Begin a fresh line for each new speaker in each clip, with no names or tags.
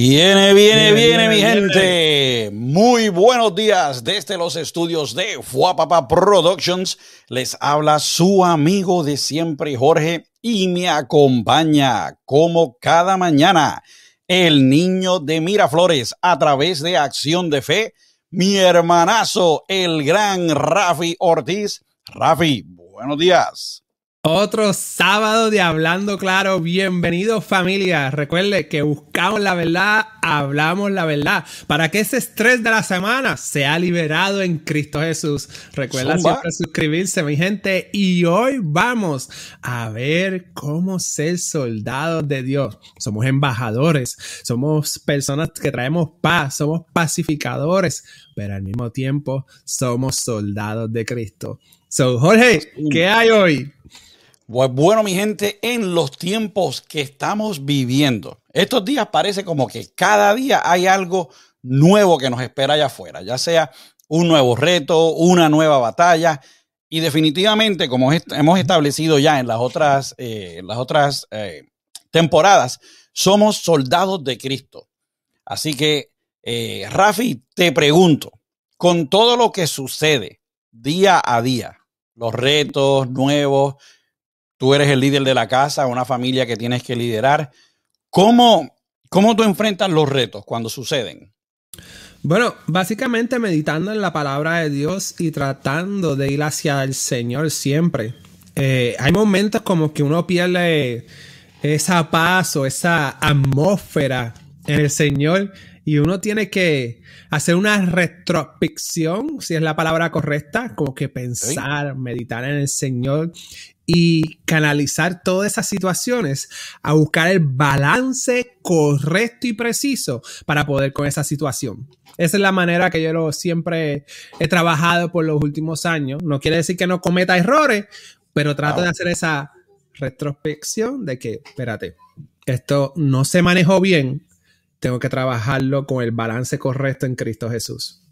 Viene, viene, viene, mi gente. Muy buenos días desde los estudios de Fuapapa Productions. Les habla su amigo de siempre, Jorge, y me acompaña como cada mañana el niño de Miraflores a través de Acción de Fe, mi hermanazo, el gran Rafi Ortiz. Rafi, buenos días.
Otro sábado de Hablando Claro. Bienvenidos familia. Recuerde que buscamos la verdad, hablamos la verdad, para que ese estrés de la semana sea liberado en Cristo Jesús. Recuerda siempre suscribirse, mi gente. Y hoy vamos a ver cómo ser soldados de Dios. Somos embajadores, somos personas que traemos paz, somos pacificadores, pero al mismo tiempo somos soldados de Cristo. So, Jorge, ¿qué hay hoy?
Bueno, mi gente, en los tiempos que estamos viviendo, estos días parece como que cada día hay algo nuevo que nos espera allá afuera, ya sea un nuevo reto, una nueva batalla. Y definitivamente, como hemos establecido ya en las otras, eh, las otras eh, temporadas, somos soldados de Cristo. Así que, eh, Rafi, te pregunto, con todo lo que sucede día a día, los retos nuevos, tú eres el líder de la casa, una familia que tienes que liderar. ¿Cómo, cómo tú enfrentas los retos cuando suceden?
Bueno, básicamente meditando en la palabra de Dios y tratando de ir hacia el Señor siempre. Eh, hay momentos como que uno pierde esa paz o esa atmósfera en el Señor y uno tiene que hacer una retrospección, si es la palabra correcta, como que pensar, meditar en el Señor y canalizar todas esas situaciones a buscar el balance correcto y preciso para poder con esa situación. Esa es la manera que yo lo siempre he trabajado por los últimos años. No quiere decir que no cometa errores, pero trato de hacer esa retrospección de que, espérate, esto no se manejó bien, tengo que trabajarlo con el balance correcto en Cristo Jesús.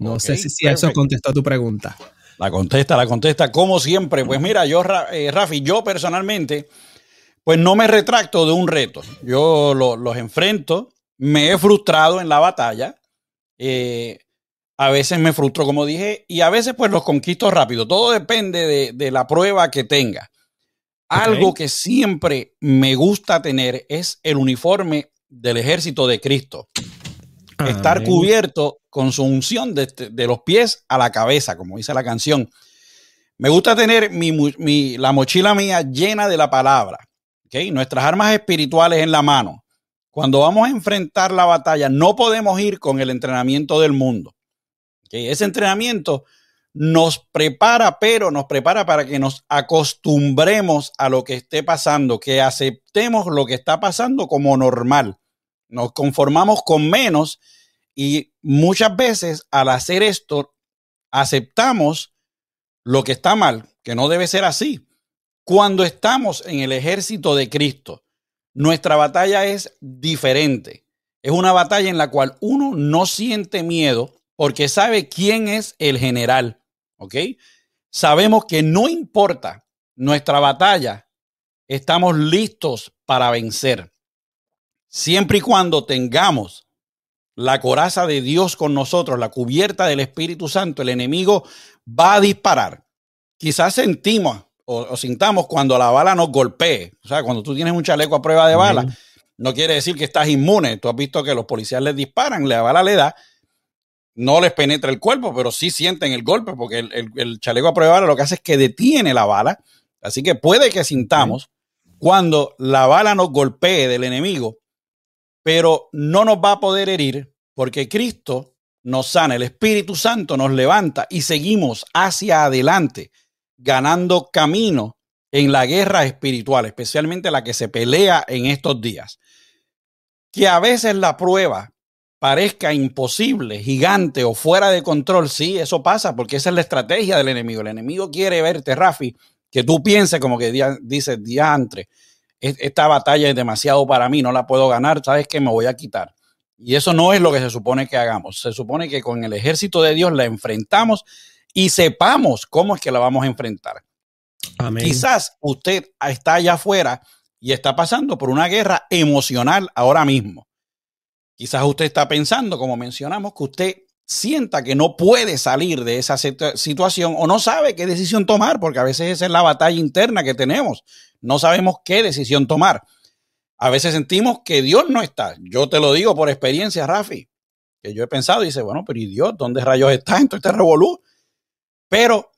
No sé si, eso contestó tu pregunta.
La contesta, la contesta, como siempre. Pues mira, yo, eh, Rafi, yo personalmente, pues no me retracto de un reto. Yo los enfrento, me he frustrado en la batalla. Eh, a veces me frustro, como dije, y a veces pues los conquisto rápido. Todo depende de, la prueba que tenga. Algo que siempre me gusta tener es el uniforme del ejército de Cristo. Estar cubierto con su unción de, los pies a la cabeza, como dice la canción. Me gusta tener mi, la mochila mía llena de la palabra. ¿okay? Nuestras armas espirituales en la mano. Cuando vamos a enfrentar la batalla, no podemos ir con el entrenamiento del mundo. Ese entrenamiento nos prepara, pero nos prepara para que nos acostumbremos a lo que esté pasando, que aceptemos lo que está pasando como normal. Nos conformamos con menos y muchas veces al hacer esto aceptamos lo que está mal, que no debe ser así. Cuando estamos en el ejército de Cristo, nuestra batalla es diferente. Es una batalla en la cual uno no siente miedo porque sabe quién es el general. ¿Ok? Sabemos que no importa nuestra batalla, estamos listos para vencer siempre y cuando tengamos la coraza de Dios con nosotros, la cubierta del Espíritu Santo, el enemigo va a disparar. Quizás sentimos o, sintamos cuando la bala nos golpee. O sea, cuando tú tienes un chaleco a prueba de bala, no quiere decir que estás inmune. Tú has visto que los policías les disparan, la bala le da, no les penetra el cuerpo, pero sí sienten el golpe, porque el, chaleco a prueba de bala lo que hace es que detiene la bala. Así que puede que sintamos cuando la bala nos golpee del enemigo, pero no nos va a poder herir porque Cristo nos sana, el Espíritu Santo nos levanta y seguimos hacia adelante, ganando camino en la guerra espiritual, especialmente la que se pelea en estos días. Que a veces la prueba parezca imposible, gigante o fuera de control, sí, eso pasa porque esa es la estrategia del enemigo. El enemigo quiere verte, Rafi, que tú pienses como que dices diantre esta batalla es demasiado para mí, no la puedo ganar, ¿sabes qué? Me voy a quitar. Y eso no es lo que se supone que hagamos. Se supone que con el ejército de Dios la enfrentamos y sepamos cómo es que la vamos a enfrentar. Quizás usted está allá afuera y está pasando por una guerra emocional ahora mismo. Quizás usted está pensando, como mencionamos, que usted sienta que no puede salir de esa situación o no sabe qué decisión tomar, porque a veces esa es la batalla interna que tenemos. No sabemos qué decisión tomar. A veces sentimos que Dios no está. Yo te lo digo por experiencia, Rafi, que yo he pensado y dice, bueno, pero ¿y Dios dónde rayos está en todo este revolú? Pero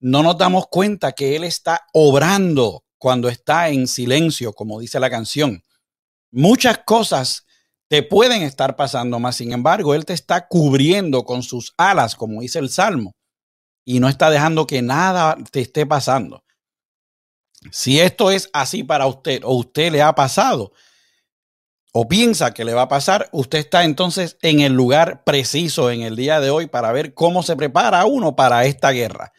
no nos damos cuenta que Él está obrando cuando está en silencio, como dice la canción. Muchas cosas te pueden estar pasando más, sin embargo, Él te está cubriendo con sus alas, como dice el Salmo, y no está dejando que nada te esté pasando. Si esto es así para usted o usted le ha pasado o piensa que le va a pasar, usted está entonces en el lugar preciso en el día de hoy para ver cómo se prepara uno para esta guerra.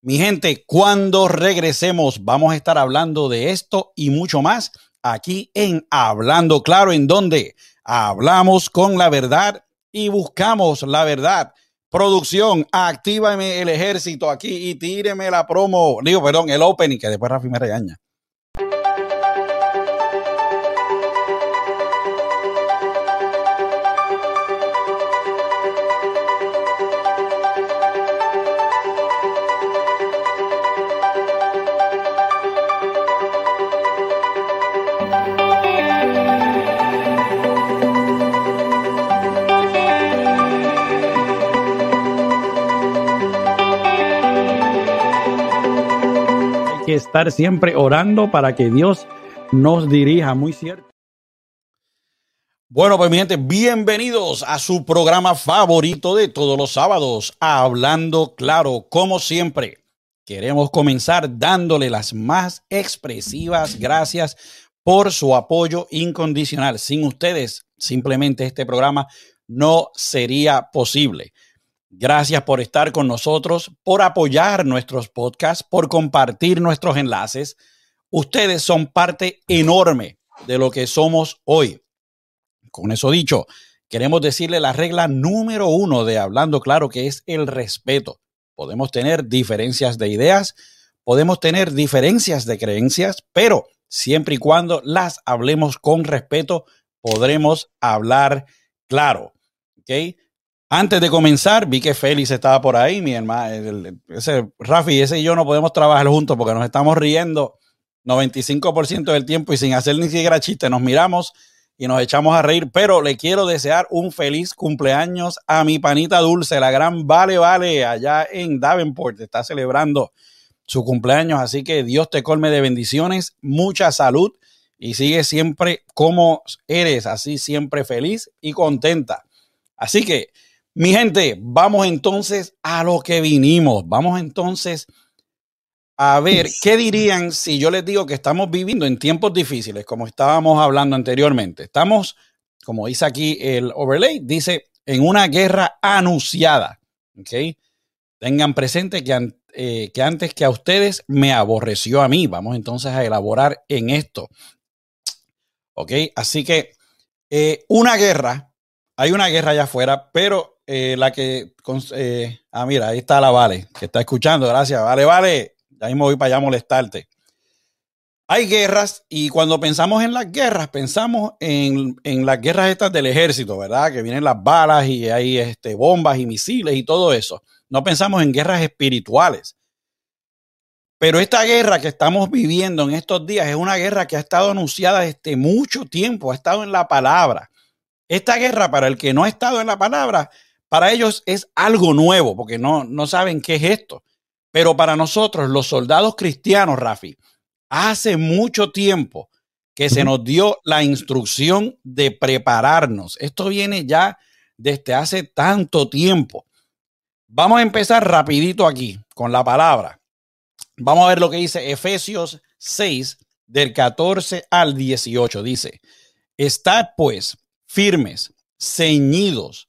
Mi gente, cuando regresemos vamos a estar hablando de esto y mucho más aquí en Hablando Claro, en donde hablamos con la verdad y buscamos la verdad. Producción, actívame el ejército aquí y tíreme la promo. Digo, perdón, el opening, que después Rafi me regaña. Siempre orando para que Dios nos dirija, muy cierto. Bueno, pues mi gente, bienvenidos a su programa favorito de todos los sábados, Hablando Claro, como siempre. Queremos comenzar dándole las más expresivas gracias por su apoyo incondicional. Sin ustedes, simplemente este programa no sería posible. Gracias por estar con nosotros, por apoyar nuestros podcasts, por compartir nuestros enlaces. Ustedes son parte enorme de lo que somos hoy. Con eso dicho, queremos decirle la regla número uno de Hablando Claro, que es el respeto. Podemos tener diferencias de ideas, podemos tener diferencias de creencias, pero siempre y cuando las hablemos con respeto, podremos hablar claro. ¿Ok? Antes de comenzar, vi que Félix estaba por ahí, mi hermano. ese, Rafi, ese y yo no podemos trabajar juntos porque nos estamos riendo 95% del tiempo y sin hacer ni siquiera chiste. Nos miramos y nos echamos a reír. Pero le quiero desear un feliz cumpleaños a mi panita dulce, la gran Vale Vale, allá en Davenport. Está celebrando su cumpleaños. Así que Dios te colme de bendiciones, mucha salud y sigue siempre como eres, así siempre feliz y contenta. Así que mi gente, vamos entonces a lo que vinimos. Vamos entonces a ver qué dirían si yo les digo que estamos viviendo en tiempos difíciles, como estábamos hablando anteriormente. Estamos, como dice aquí el overlay, dice en una guerra anunciada. ¿Ok? Tengan presente que, eh, que antes que a ustedes me aborreció a mí. Vamos entonces a elaborar en esto. ¿Ok? Así que eh, una guerra, hay una guerra allá afuera, pero eh, la que. Eh, ah, mira, ahí está la Vale, que está escuchando. Gracias. Vale, vale. Ya mismo voy para allá a molestarte. Hay guerras y cuando pensamos en las guerras, pensamos en, las guerras estas del ejército, ¿verdad? Que vienen las balas y hay este, bombas y misiles y todo eso. No pensamos en guerras espirituales. Pero esta guerra que estamos viviendo en estos días es una guerra que ha estado anunciada desde mucho tiempo, ha estado en la palabra. Esta guerra, para el que no ha estado en la palabra, para ellos es algo nuevo, porque no, no saben qué es esto. Pero para nosotros, los soldados cristianos, Rafi, hace mucho tiempo que se nos dio la instrucción de prepararnos. Esto viene ya desde hace tanto tiempo. Vamos a empezar rapidito aquí con la palabra. Vamos a ver lo que dice Efesios 6 del 14 al 18. Dice, estad pues firmes, ceñidos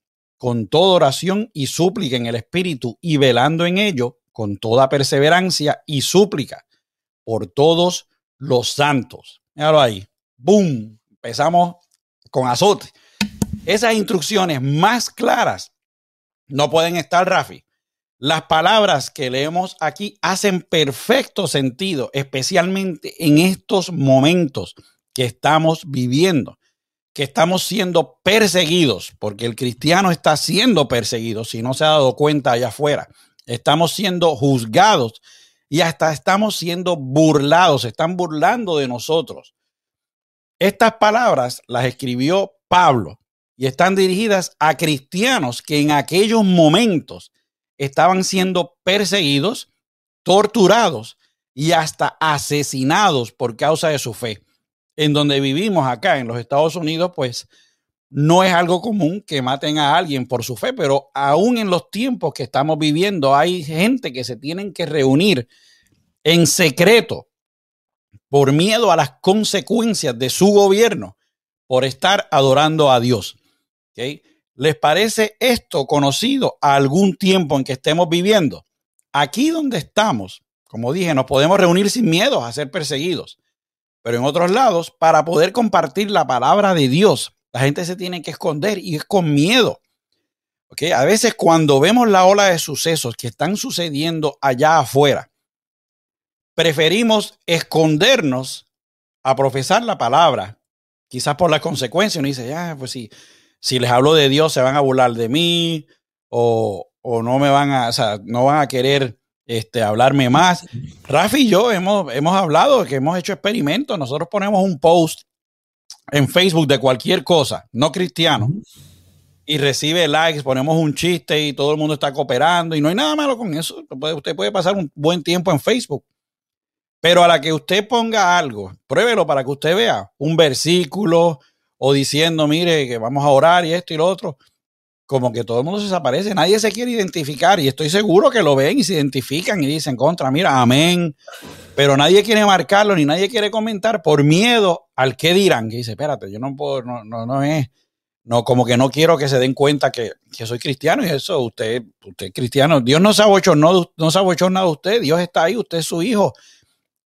con toda oración y súplica en el Espíritu y velando en ello con toda perseverancia y súplica por todos los santos. Míralo ahí. ¡Boom! Empezamos con azote. Esas instrucciones más claras no pueden estar, Rafi. Las palabras que leemos aquí hacen perfecto sentido, especialmente en estos momentos que estamos viviendo, que estamos siendo perseguidos, porque el cristiano está siendo perseguido, si no se ha dado cuenta allá afuera. Estamos siendo juzgados y hasta estamos siendo burlados, están burlando de nosotros. Estas palabras las escribió Pablo y están dirigidas a cristianos que en aquellos momentos estaban siendo perseguidos, torturados y hasta asesinados por causa de su fe. En donde vivimos acá en los Estados Unidos, pues no es algo común que maten a alguien por su fe, pero aún en los tiempos que estamos viviendo hay gente que se tienen que reunir en secreto por miedo a las consecuencias de su gobierno por estar adorando a Dios. ¿Les parece esto conocido a algún tiempo en que estemos viviendo? Aquí donde estamos, como dije, nos podemos reunir sin miedo a ser perseguidos, pero en otros lados, para poder compartir la palabra de Dios, la gente se tiene que esconder y es con miedo. A veces cuando vemos la ola de sucesos que están sucediendo allá afuera, preferimos escondernos a profesar la palabra, quizás por las consecuencias. Uno dice, ya, pues si, si les hablo de Dios, se van a burlar de mí o, no me van a, o sea, no van a querer este, hablarme más. Rafi y yo hemos, hemos hablado que hemos hecho experimentos. Nosotros ponemos un post en Facebook de cualquier cosa, no cristiano, y recibe likes, ponemos un chiste y todo el mundo está cooperando y no hay nada malo con eso. Usted puede pasar un buen tiempo en Facebook. Pero a la que usted ponga algo, pruébelo para que usted vea un versículo o diciendo, mire, que vamos a orar y esto y lo otro, como que todo el mundo se desaparece, nadie se quiere identificar y estoy seguro que lo ven y se identifican y dicen contra, mira, amén, pero nadie quiere marcarlo ni nadie quiere comentar por miedo al que dirán, que dice, espérate, yo no puedo, no, no, no es, no, como que no quiero que se den cuenta que, que soy cristiano y eso, usted, usted es cristiano, Dios no se ha no, se de usted, Dios está ahí, usted es su hijo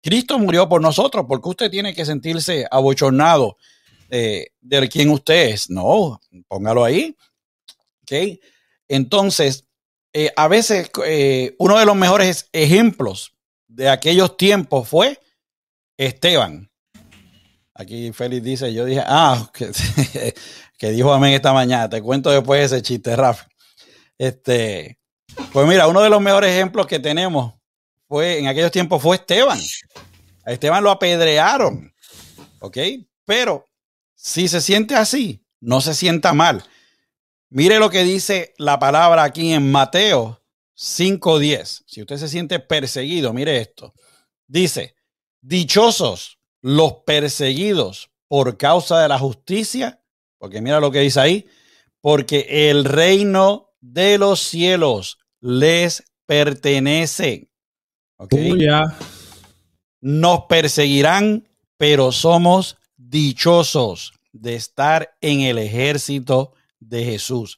Cristo murió por nosotros, porque usted tiene que sentirse abochornado eh, de quien usted es. No, póngalo ahí. ¿Okay? Entonces, eh, a veces eh, uno de los mejores ejemplos de aquellos tiempos fue Esteban. Aquí Félix dice, yo dije, ah, que, dijo amén esta mañana. Te cuento después ese chiste, Rafa. Este, pues mira, uno de los mejores ejemplos que tenemos fue, en aquellos tiempos fue Esteban. Esteban lo apedrearon. ¿Ok? Pero si se siente así, no se sienta mal. Mire lo que dice la palabra aquí en Mateo 5:10. Si usted se siente perseguido, mire esto. Dice, dichosos los perseguidos por causa de la justicia, porque mira lo que dice ahí, porque el reino de los cielos les pertenece. Nos perseguirán, pero somos dichosos de estar en el ejército de Jesús.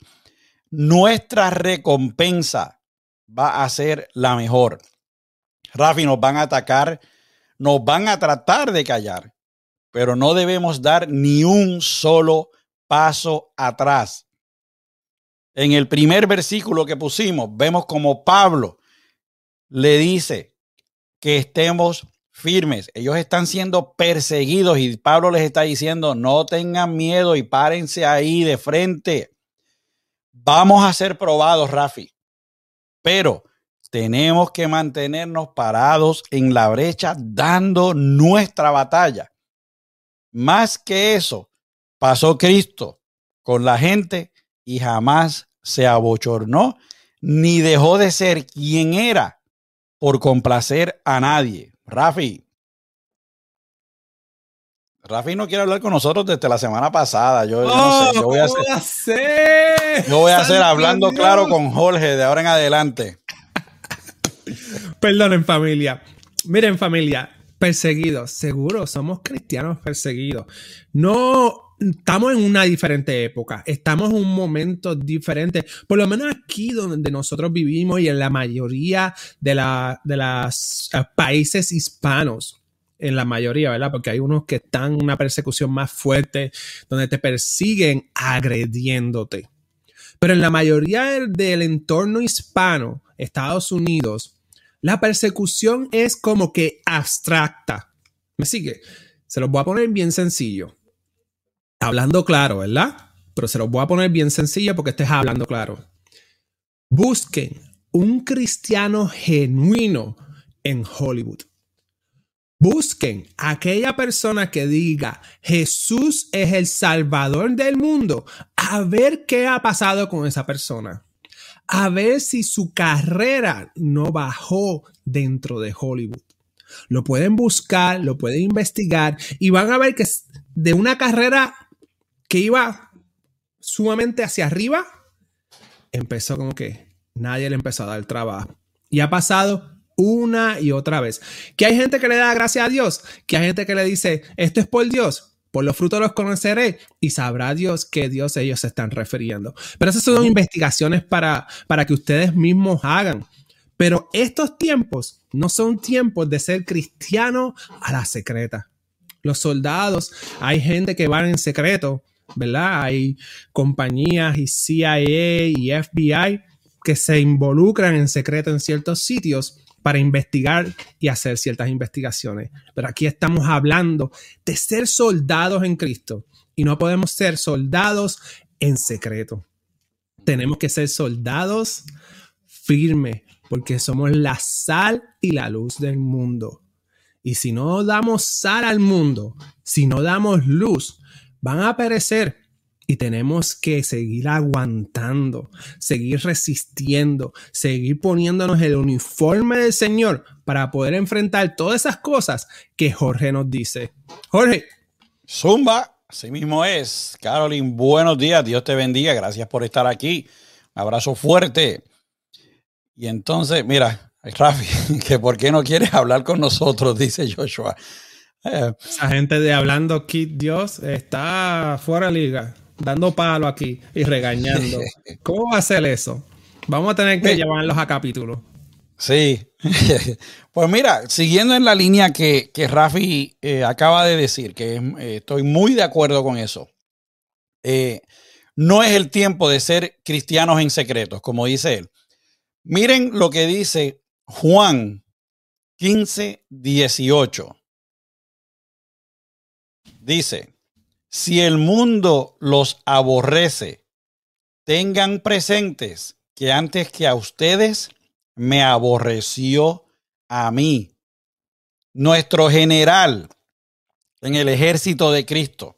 Nuestra recompensa va a ser la mejor. Rafi, nos van a atacar, nos van a tratar de callar, pero no debemos dar ni un solo paso atrás. En el primer versículo que pusimos, vemos como Pablo le dice que estemos firmes. Ellos están siendo perseguidos y Pablo les está diciendo, no tengan miedo y párense ahí de frente. Vamos a ser probados, Rafi, pero tenemos que mantenernos parados en la brecha dando nuestra batalla. Más que eso, pasó Cristo con la gente y jamás se abochornó ni dejó de ser quien era por complacer a nadie. Rafi. Rafi no quiere hablar con nosotros desde la semana pasada. Yo, no sé, yo voy a hacer. Yo voy a hacer hablando claro con Jorge de ahora en adelante.
Perdonen, familia. Miren, familia, perseguidos, seguro, somos cristianos perseguidos. No estamos en una diferente época, estamos en un momento diferente, por lo menos aquí donde nosotros vivimos y en la mayoría de, la, los eh, países hispanos, en la mayoría, ¿verdad? Porque hay unos que están en una persecución más fuerte, donde te persiguen agrediéndote. Pero en la mayoría del entorno hispano, Estados Unidos, la persecución es como que abstracta. ¿Me sigue? Se los voy a poner bien sencillo. Hablando claro, ¿verdad? Pero se los voy a poner bien sencillo porque estés hablando claro. Busquen un cristiano genuino en Hollywood. Busquen aquella persona que diga Jesús es el Salvador del mundo, a ver qué ha pasado con esa persona, a ver si su carrera no bajó dentro de Hollywood. Lo pueden buscar, lo pueden investigar y van a ver que de una carrera que iba sumamente hacia arriba, empezó como que nadie le empezó a dar trabajo. Y ha pasado una y otra vez. Que hay gente que le da gracias a Dios, que hay gente que le dice, esto es por Dios, por los frutos los conoceré y sabrá Dios que Dios ellos se están refiriendo. Pero esas son investigaciones para, para que ustedes mismos hagan. Pero estos tiempos no son tiempos de ser cristiano a la secreta. Los soldados, hay gente que van en secreto, ¿verdad? Hay compañías y CIA y FBI que se involucran en secreto en ciertos sitios para investigar y hacer ciertas investigaciones. Pero aquí estamos hablando de ser soldados en Cristo y no podemos ser soldados en secreto. Tenemos que ser soldados firmes porque somos la sal y la luz del mundo. Y si no damos sal al mundo, si no damos luz, van a perecer y tenemos que seguir aguantando, seguir resistiendo, seguir poniéndonos el uniforme del Señor para poder enfrentar todas esas cosas que Jorge nos dice. Jorge.
Zumba, así mismo es. Carolyn, buenos días. Dios te bendiga. Gracias por estar aquí. Un abrazo fuerte. Y entonces, mira, Rafi, que por qué no quieres hablar con nosotros, dice Joshua.
Eh, Esa gente de hablando Kid Dios está fuera de liga dando palo aquí y regañando. ¿Cómo va a ser eso? Vamos a tener que llevarlos a capítulos.
Sí. pues mira, siguiendo en la línea que, que Rafi eh, acaba de decir, que eh, estoy muy de acuerdo con eso. Eh, no es el tiempo de ser cristianos en secretos, como dice él. Miren lo que dice Juan 15, 18. Dice, si el mundo los aborrece, tengan presentes que antes que a ustedes me aborreció a mí. Nuestro general en el ejército de Cristo,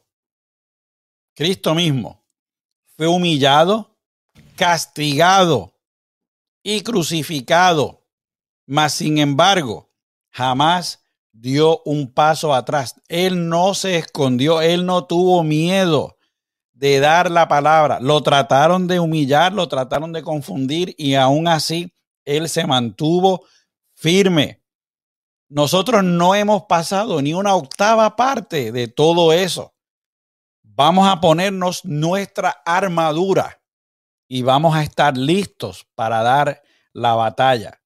Cristo mismo, fue humillado, castigado y crucificado, mas sin embargo, jamás dio un paso atrás. Él no se escondió, él no tuvo miedo de dar la palabra. Lo trataron de humillar, lo trataron de confundir y aún así él se mantuvo firme. Nosotros no hemos pasado ni una octava parte de todo eso. Vamos a ponernos nuestra armadura y vamos a estar listos para dar la batalla.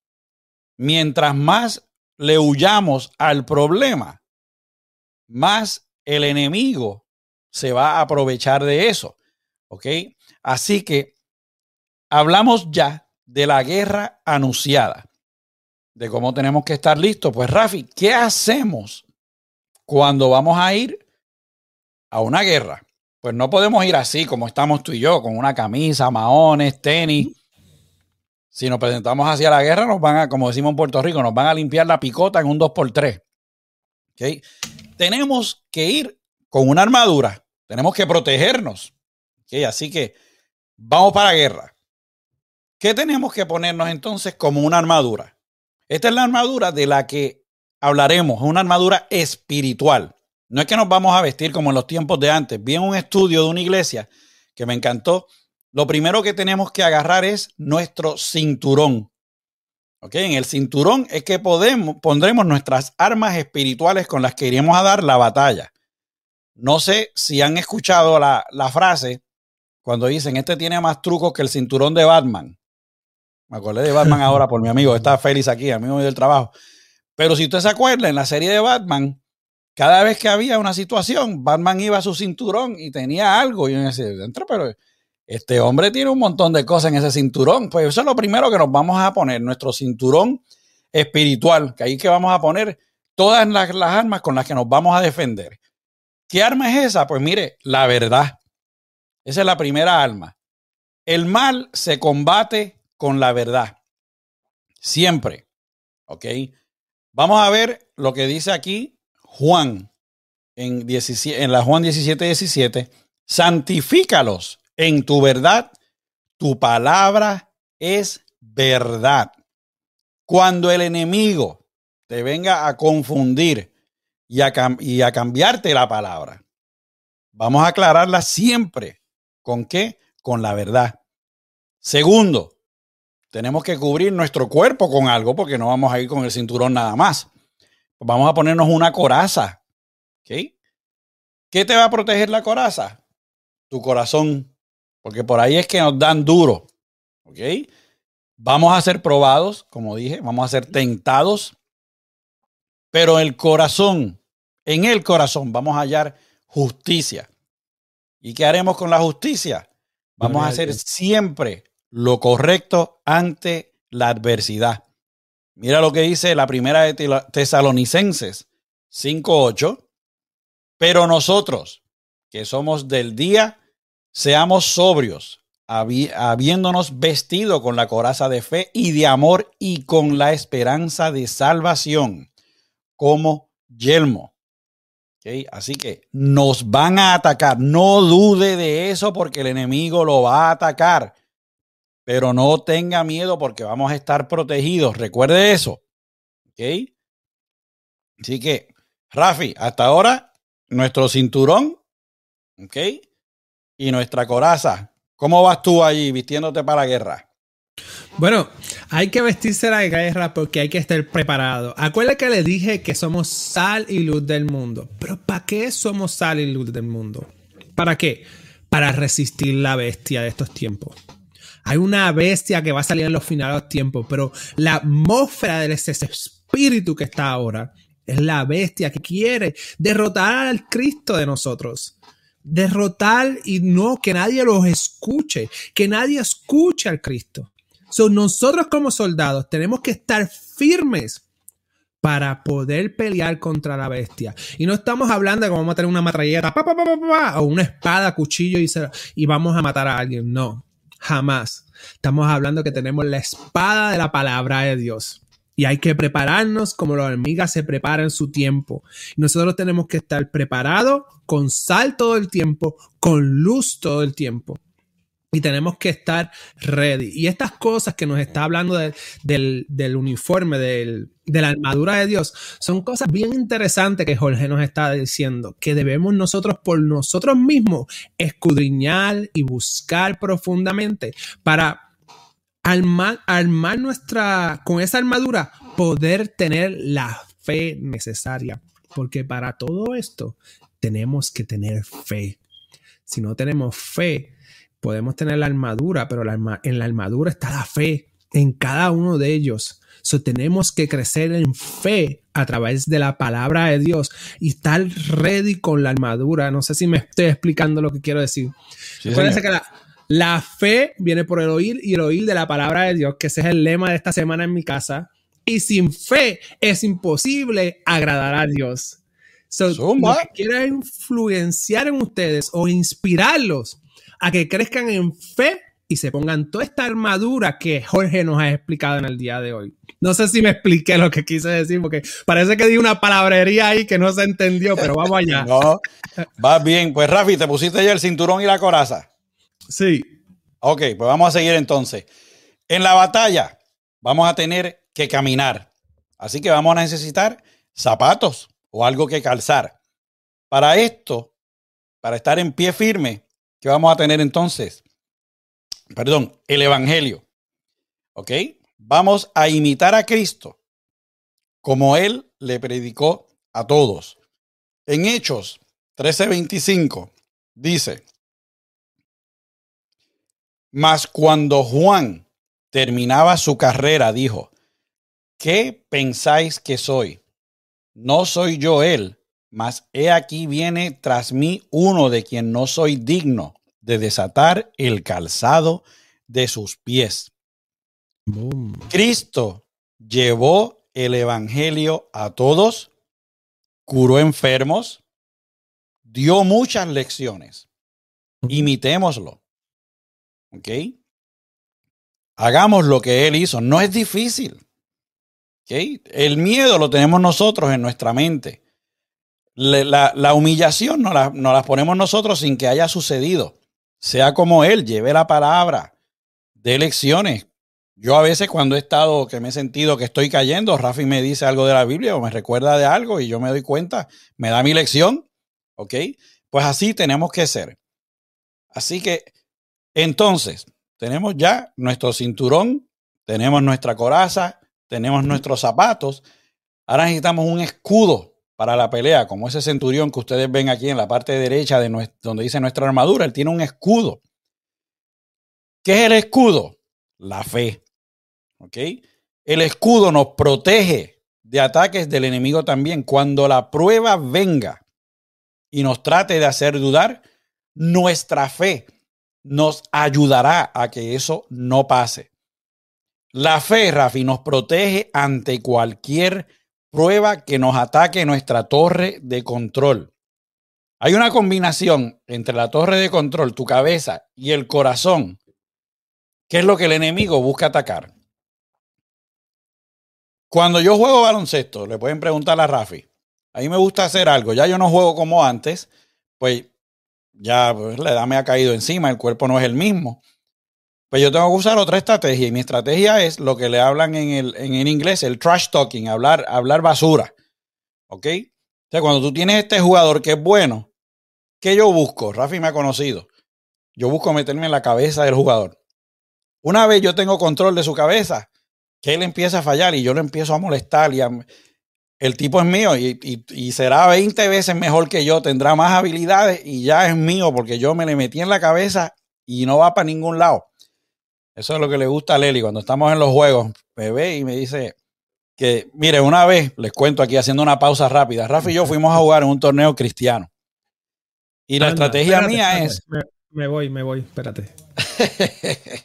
Mientras más le huyamos al problema, más el enemigo se va a aprovechar de eso. ¿Ok? Así que hablamos ya de la guerra anunciada, de cómo tenemos que estar listos. Pues Rafi, ¿qué hacemos cuando vamos a ir a una guerra? Pues no podemos ir así como estamos tú y yo, con una camisa, maones, tenis si nos presentamos hacia la guerra, nos van a, como decimos en Puerto Rico, nos van a limpiar la picota en un 2x3. ¿Okay? Tenemos que ir con una armadura, tenemos que protegernos. ¿Okay? Así que vamos para la guerra. ¿Qué tenemos que ponernos entonces como una armadura? Esta es la armadura de la que hablaremos, una armadura espiritual. No es que nos vamos a vestir como en los tiempos de antes. Vi en un estudio de una iglesia que me encantó lo primero que tenemos que agarrar es nuestro cinturón. ¿Ok? En el cinturón es que podemos, pondremos nuestras armas espirituales con las que iremos a dar la batalla. No sé si han escuchado la, la frase cuando dicen, este tiene más trucos que el cinturón de Batman. Me acordé de Batman ahora por mi amigo, está Félix aquí, amigo del trabajo. Pero si usted se acuerda, en la serie de Batman, cada vez que había una situación, Batman iba a su cinturón y tenía algo. Y yo decía, dentro, pero este hombre tiene un montón de cosas en ese cinturón. Pues eso es lo primero que nos vamos a poner, nuestro cinturón espiritual, que ahí que vamos a poner todas las, las armas con las que nos vamos a defender. ¿Qué arma es esa? Pues mire, la verdad. Esa es la primera arma. El mal se combate con la verdad. Siempre. ¿Ok? Vamos a ver lo que dice aquí Juan en, en la Juan 17, 17. Santifícalos en tu verdad. Tu palabra es verdad. Cuando el enemigo te venga a confundir y a, y a cambiarte la palabra, vamos a aclararla siempre. ¿Con qué? Con la verdad. Segundo, tenemos que cubrir nuestro cuerpo con algo porque no vamos a ir con el cinturón nada más. Vamos a ponernos una coraza. ¿Ok? ¿Qué te va a proteger la coraza? Tu corazón. Porque por ahí es que nos dan duro. ¿Ok? Vamos a ser probados, como dije, vamos a ser tentados. Pero el corazón, en el corazón, vamos a hallar justicia. ¿Y qué haremos con la justicia? Vamos a hacer siempre lo correcto ante la adversidad. Mira lo que dice la primera de Tesalonicenses 5.8. Pero nosotros, que somos del día, seamos sobrios, habiéndonos vestido con la coraza de fe y de amor y con la esperanza de salvación como yelmo Así que nos van a atacar. No dude de eso porque el enemigo lo va a atacar. Pero no tenga miedo porque vamos a estar protegidos. Recuerde eso. ¿Ok? Así que, Rafi, hasta ahora, nuestro cinturón. Y nuestra coraza. ¿Cómo vas tú allí vistiéndote para la guerra?
Bueno, hay que vestirse la guerra porque hay que estar preparado. Acuérdate que le dije que somos sal y luz del mundo. Pero ¿para qué somos sal y luz del mundo? ¿Para qué? Para resistir la bestia de estos tiempos. Hay una bestia que va a salir en los finales tiempos, pero la atmósfera de ese espíritu que está ahora es la bestia que quiere derrotar al Cristo de nosotros derrotar y no que nadie los escuche, que nadie escuche al Cristo nosotros como soldados tenemos que estar firmes para poder pelear contra la bestia. Y no estamos hablando de que vamos a tener una matralleta o una espada, cuchillo y, y vamos a matar a alguien. No, jamás. Estamos hablando que tenemos la espada de la palabra de Dios. Y hay que prepararnos como la hormiga se prepara en su tiempo. Nosotros tenemos que estar preparados con sal todo el tiempo, con luz todo el tiempo y tenemos que estar ready. Y estas cosas que nos está hablando del, uniforme, de la armadura de Dios, son cosas bien interesantes que Jorge nos está diciendo, que debemos nosotros por nosotros mismos escudriñar y buscar profundamente para armar, armar nuestra, con esa armadura, poder tener la fe necesaria. Porque para todo esto tenemos que tener fe. Si no tenemos fe, podemos tener la armadura, pero en la armadura está la fe en cada uno de ellos. So, tenemos que crecer en fe a través de la palabra de Dios y estar ready con la armadura. No sé si me estoy explicando lo que quiero decir. que la, la, fe viene por el oír y el oír de la palabra de Dios, que ese es el lema de esta semana en mi casa. Y sin fe es imposible agradar a Dios. So, quiero influenciar en ustedes o inspirarlos a que crezcan en fe y se pongan toda esta armadura que Jorge nos ha explicado en el día de hoy. No sé si me expliqué lo que quise decir, porque parece que di una palabrería ahí que no se entendió, pero vamos allá.
no, va bien. Pues Rafi, ¿te pusiste ya el cinturón y la coraza?
Sí.
Ok, pues vamos a seguir entonces. En la batalla vamos a tener que caminar. Así que vamos a necesitar zapatos o algo que calzar. Para esto, para estar en pie firme, ¿Qué vamos a tener entonces? Perdón, el Evangelio. ¿Ok? Vamos a imitar a Cristo como Él le predicó a todos. En Hechos 13:25 dice, mas cuando Juan terminaba su carrera, dijo, ¿qué pensáis que soy? No soy yo él, mas he aquí viene tras mí uno de quien no soy digno de desatar el calzado de sus pies. Cristo llevó el Evangelio a todos, curó enfermos, dio muchas lecciones. Imitémoslo. ¿Ok? Hagamos lo que Él hizo. No es difícil. ¿Ok? El miedo lo tenemos nosotros en nuestra mente. La, humillación la, nos la ponemos nosotros sin que haya sucedido. Sea como Él, lleve la palabra, de lecciones. Yo a veces cuando he estado, que me he sentido que estoy cayendo, Rafi me dice algo de la Biblia o me recuerda de algo y yo me doy cuenta, me da mi lección. ¿Ok? Pues así tenemos que ser. Así que entonces, tenemos ya nuestro cinturón, tenemos nuestra coraza, tenemos nuestros zapatos. Ahora necesitamos un escudo para la pelea, como ese centurión que ustedes ven aquí en la parte derecha de donde dice nuestra armadura. Él tiene un escudo. ¿Qué es el escudo? La fe. ¿Ok? El escudo nos protege de ataques del enemigo también. Cuando la prueba venga y nos trate de hacer dudar, nuestra fe nos ayudará a que eso no pase. La fe, Rafi, nos protege ante cualquier prueba que nos ataque nuestra torre de control. Hay una combinación entre la torre de control, tu cabeza y el corazón, que es lo que el enemigo busca atacar. Cuando yo juego baloncesto, le pueden preguntar a Rafi, a mí me gusta hacer algo, ya yo no juego como antes, pues ya pues, la edad me ha caído encima, el cuerpo no es el mismo. Pues yo tengo que usar otra estrategia y mi estrategia es lo que le hablan en el, en inglés, el trash talking, hablar, hablar basura. ¿Ok? O sea, cuando tú tienes este jugador que es bueno, ¿qué yo busco? Rafi me ha conocido. Yo busco meterme en la cabeza del jugador. Una vez yo tengo control de su cabeza, que él empieza a fallar y yo lo empiezo a molestar y a, el tipo es mío y, será 20 veces mejor que yo, tendrá más habilidades y ya es mío porque yo me le metí en la cabeza y no va para ningún lado. Eso es lo que le gusta a Leli cuando estamos en los juegos. Me ve y me dice que, mire, una vez, les cuento aquí haciendo una pausa rápida, Rafa y yo fuimos a jugar en un torneo cristiano. Y la estrategia mía es...
Me, voy, me voy, espérate.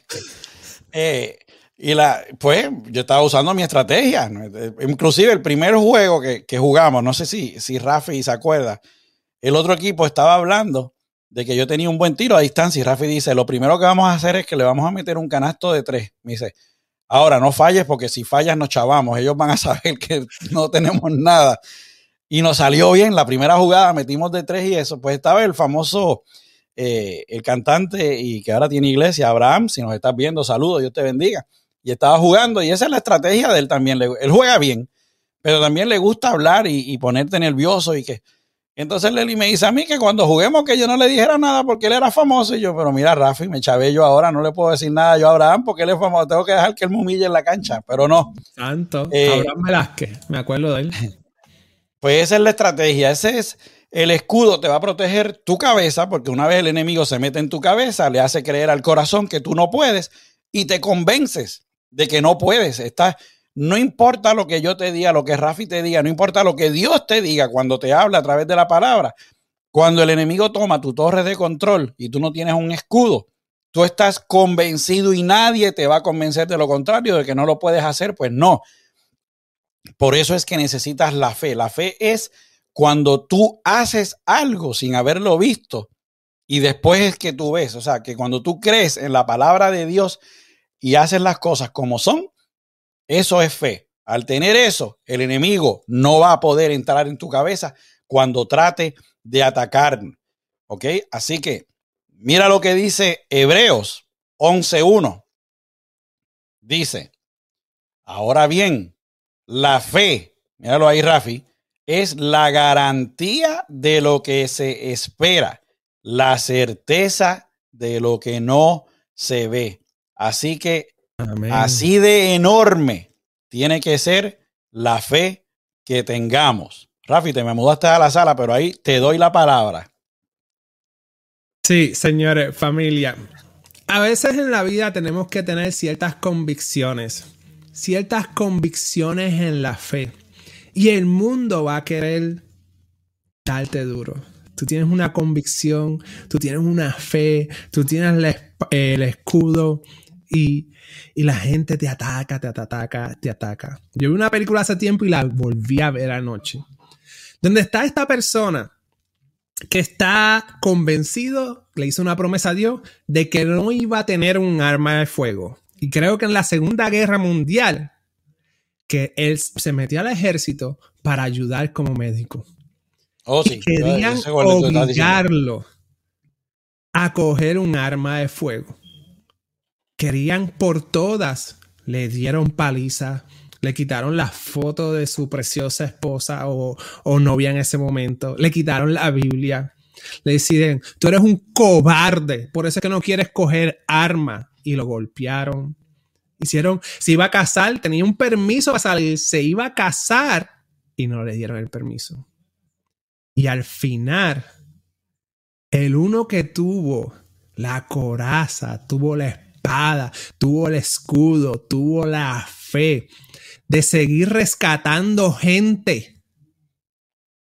eh, y la, pues yo estaba usando mi estrategia. Inclusive el primer juego que, jugamos, no sé si, si Rafi se acuerda, el otro equipo estaba hablando de que yo tenía un buen tiro a distancia y Rafi dice, lo primero que vamos a hacer es que le vamos a meter un canasto de tres. Me dice, ahora no falles porque si fallas nos chavamos, ellos van a saber que no tenemos nada. Y nos salió bien, la primera jugada metimos de tres y eso, pues estaba el famoso, eh, el cantante y que ahora tiene iglesia, Abraham, si nos estás viendo, saludos, Dios te bendiga y estaba jugando. Y esa es la estrategia de él también. Él juega bien, pero también le gusta hablar y, ponerte nervioso y que. Entonces Leli me dice a mí que cuando juguemos que yo no le dijera nada porque él era famoso. Y yo, pero mira, Rafi, me chavé yo ahora, no le puedo decir nada yo a Abraham porque él es famoso. Tengo que dejar que él me humille en la cancha, pero no.
Santo. Eh, Abraham Velázquez, me acuerdo de él.
Pues esa es la estrategia. Ese es el escudo, te va a proteger tu cabeza porque una vez el enemigo se mete en tu cabeza, le hace creer al corazón que tú no puedes y te convences de que no puedes. Está, no importa lo que yo te diga, lo que Rafi te diga, no importa lo que Dios te diga cuando te habla a través de la palabra. Cuando el enemigo toma tu torre de control y tú no tienes un escudo, tú estás convencido y nadie te va a convencer de lo contrario, de que no lo puedes hacer, pues no. Por eso es que necesitas la fe. La fe es cuando tú haces algo sin haberlo visto y después es que tú ves. O sea, que cuando tú crees en la palabra de Dios y haces las cosas como son, eso es fe. Al tener eso, el enemigo no va a poder entrar en tu cabeza cuando trate de atacar. ¿Ok? Así que mira lo que dice Hebreos 11.1. Dice, ahora bien, la fe, míralo ahí Rafi, es la garantía de lo que se espera, la certeza de lo que no se ve. Así que así de enorme tiene que ser la fe que tengamos. Rafi, te me mudaste a la sala, pero ahí te doy la palabra.
Sí, señores, familia. A veces en la vida tenemos que tener ciertas convicciones, ciertas convicciones en la fe. Y el mundo va a querer darte duro. Tú tienes una convicción, tú tienes una fe, tú tienes el, escudo y, y, la gente te ataca, te ataca, te ataca. Yo vi una película hace tiempo y la volví a ver anoche. Donde está esta persona que está convencido, le hizo una promesa a Dios de que no iba a tener un arma de fuego. Y creo que en la Segunda Guerra Mundial, que él se metió al ejército para ayudar como médico.
Oh, sí.
querían obligarlo a coger un arma de fuego. Querían por todas, le dieron paliza, le quitaron la foto de su preciosa esposa o, novia en ese momento, le quitaron la Biblia, le deciden, tú eres un cobarde, por eso es que no quieres coger arma y lo golpearon. Hicieron, se iba a casar, tenía un permiso para salir, se iba a casar y no le dieron el permiso. Y al final, el uno que tuvo la coraza, tuvo la tuvo el escudo, tuvo la fe, de seguir rescatando gente,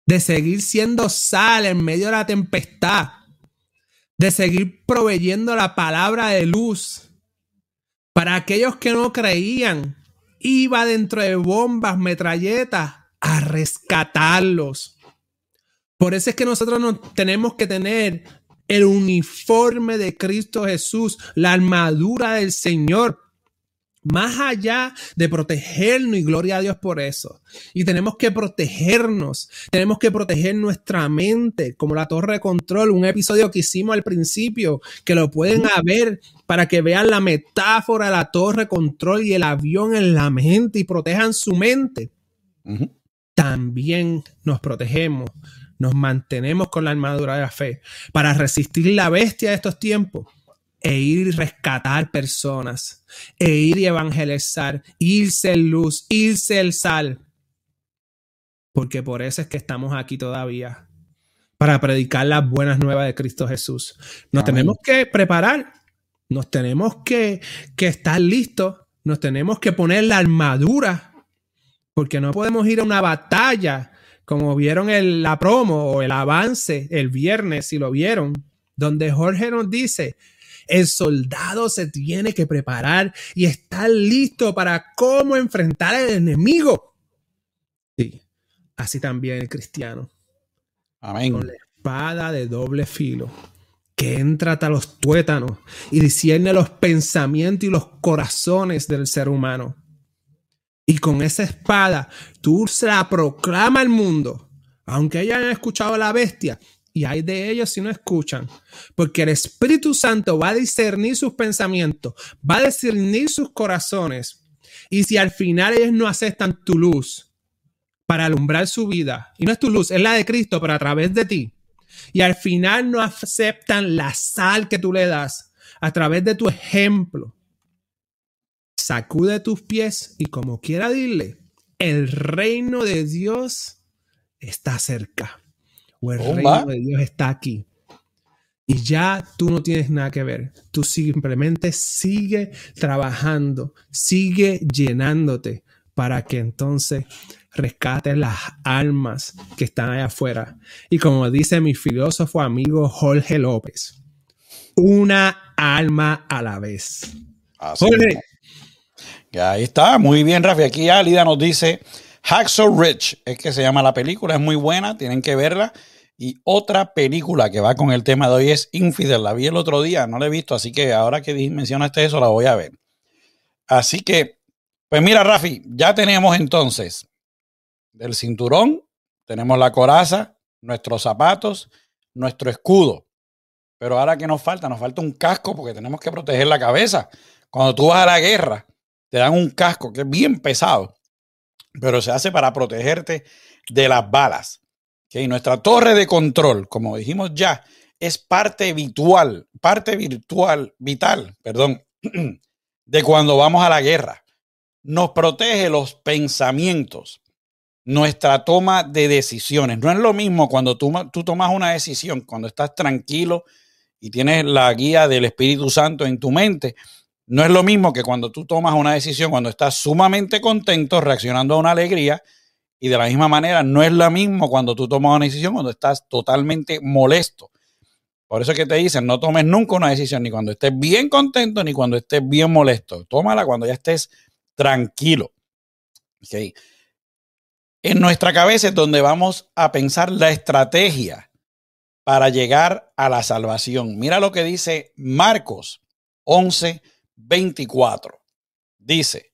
de seguir siendo sal en medio de la tempestad, de seguir proveyendo la palabra de luz. Para aquellos que no creían, iba dentro de bombas, metralletas, a rescatarlos. Por eso es que nosotros no tenemos que tener el uniforme de Cristo Jesús, la armadura del Señor, más allá de protegernos y gloria a Dios por eso. Y tenemos que protegernos, tenemos que proteger nuestra mente, como la torre de control, un episodio que hicimos al principio, que lo pueden ver para que vean la metáfora de la torre de control y el avión en la mente y protejan su mente. También nos protegemos, nos mantenemos con la armadura de la fe para resistir la bestia de estos tiempos e ir y rescatar personas, e ir y evangelizar, irse el luz, irse el sal. Porque por eso es que estamos aquí todavía, para predicar las buenas nuevas de Cristo Jesús. Nos tenemos que preparar, nos tenemos que, que estar listos, nos tenemos que poner la armadura, porque no podemos ir a una batalla, como vieron el, la promo o el avance el viernes, si lo vieron, donde Jorge nos dice, el soldado se tiene que preparar y estar listo para cómo enfrentar al enemigo. Sí, así también el cristiano.
Amén.
Con la espada de doble filo que entra hasta los tuétanos y discierne los pensamientos y los corazones del ser humano. Y con esa espada tú se la proclama al mundo. Aunque hayan escuchado a la bestia, y hay de ellos si no escuchan, porque el Espíritu Santo va a discernir sus pensamientos, va a discernir sus corazones. Y si al final ellos no aceptan tu luz para alumbrar su vida, y no es tu luz, es la de Cristo, pero a través de ti, y al final no aceptan la sal que tú le das a través de tu ejemplo, sacude tus pies y como quiera dile, el reino de Dios está cerca o el reino de Dios está aquí. Y ya tú no tienes nada que ver. Tú simplemente sigue trabajando, sigue llenándote para que entonces rescates las almas que están allá afuera. Y como dice mi filósofo amigo Jorge López, una alma a la vez.
Jorge. Ahí está, muy bien, Rafi. Aquí Alida nos dice Hacksaw Rich, es que se llama la película, es muy buena, tienen que verla. Y otra película que va con el tema de hoy es Infidel. La vi el otro día, no la he visto, así que ahora que mencionaste eso, la voy a ver. Así que, pues mira, Rafi, ya tenemos entonces del cinturón, tenemos la coraza, nuestros zapatos, nuestro escudo. Pero ahora que nos falta, nos falta un casco porque tenemos que proteger la cabeza. Cuando tú vas a la guerra, te dan un casco que es bien pesado, pero se hace para protegerte de las balas. Nuestra torre de control, como dijimos ya, es parte virtual, parte virtual, vital, perdón, de cuando vamos a la guerra. Nos protege los pensamientos. nuestra toma de decisiones. No es lo mismo cuando tú tomas una decisión, cuando estás tranquilo y tienes la guía del Espíritu Santo en tu mente. No es lo mismo que cuando tú tomas una decisión, cuando estás sumamente contento, reaccionando a una alegría, y de la misma manera no es lo mismo cuando tú tomas una decisión, cuando estás totalmente molesto. Por eso es que te dicen, no tomes nunca una decisión, ni cuando estés bien contento, ni cuando estés bien molesto. Tómala cuando ya estés tranquilo. En nuestra cabeza es donde vamos a pensar la estrategia para llegar a la salvación. Mira lo que dice Marcos 11, 24. Dice,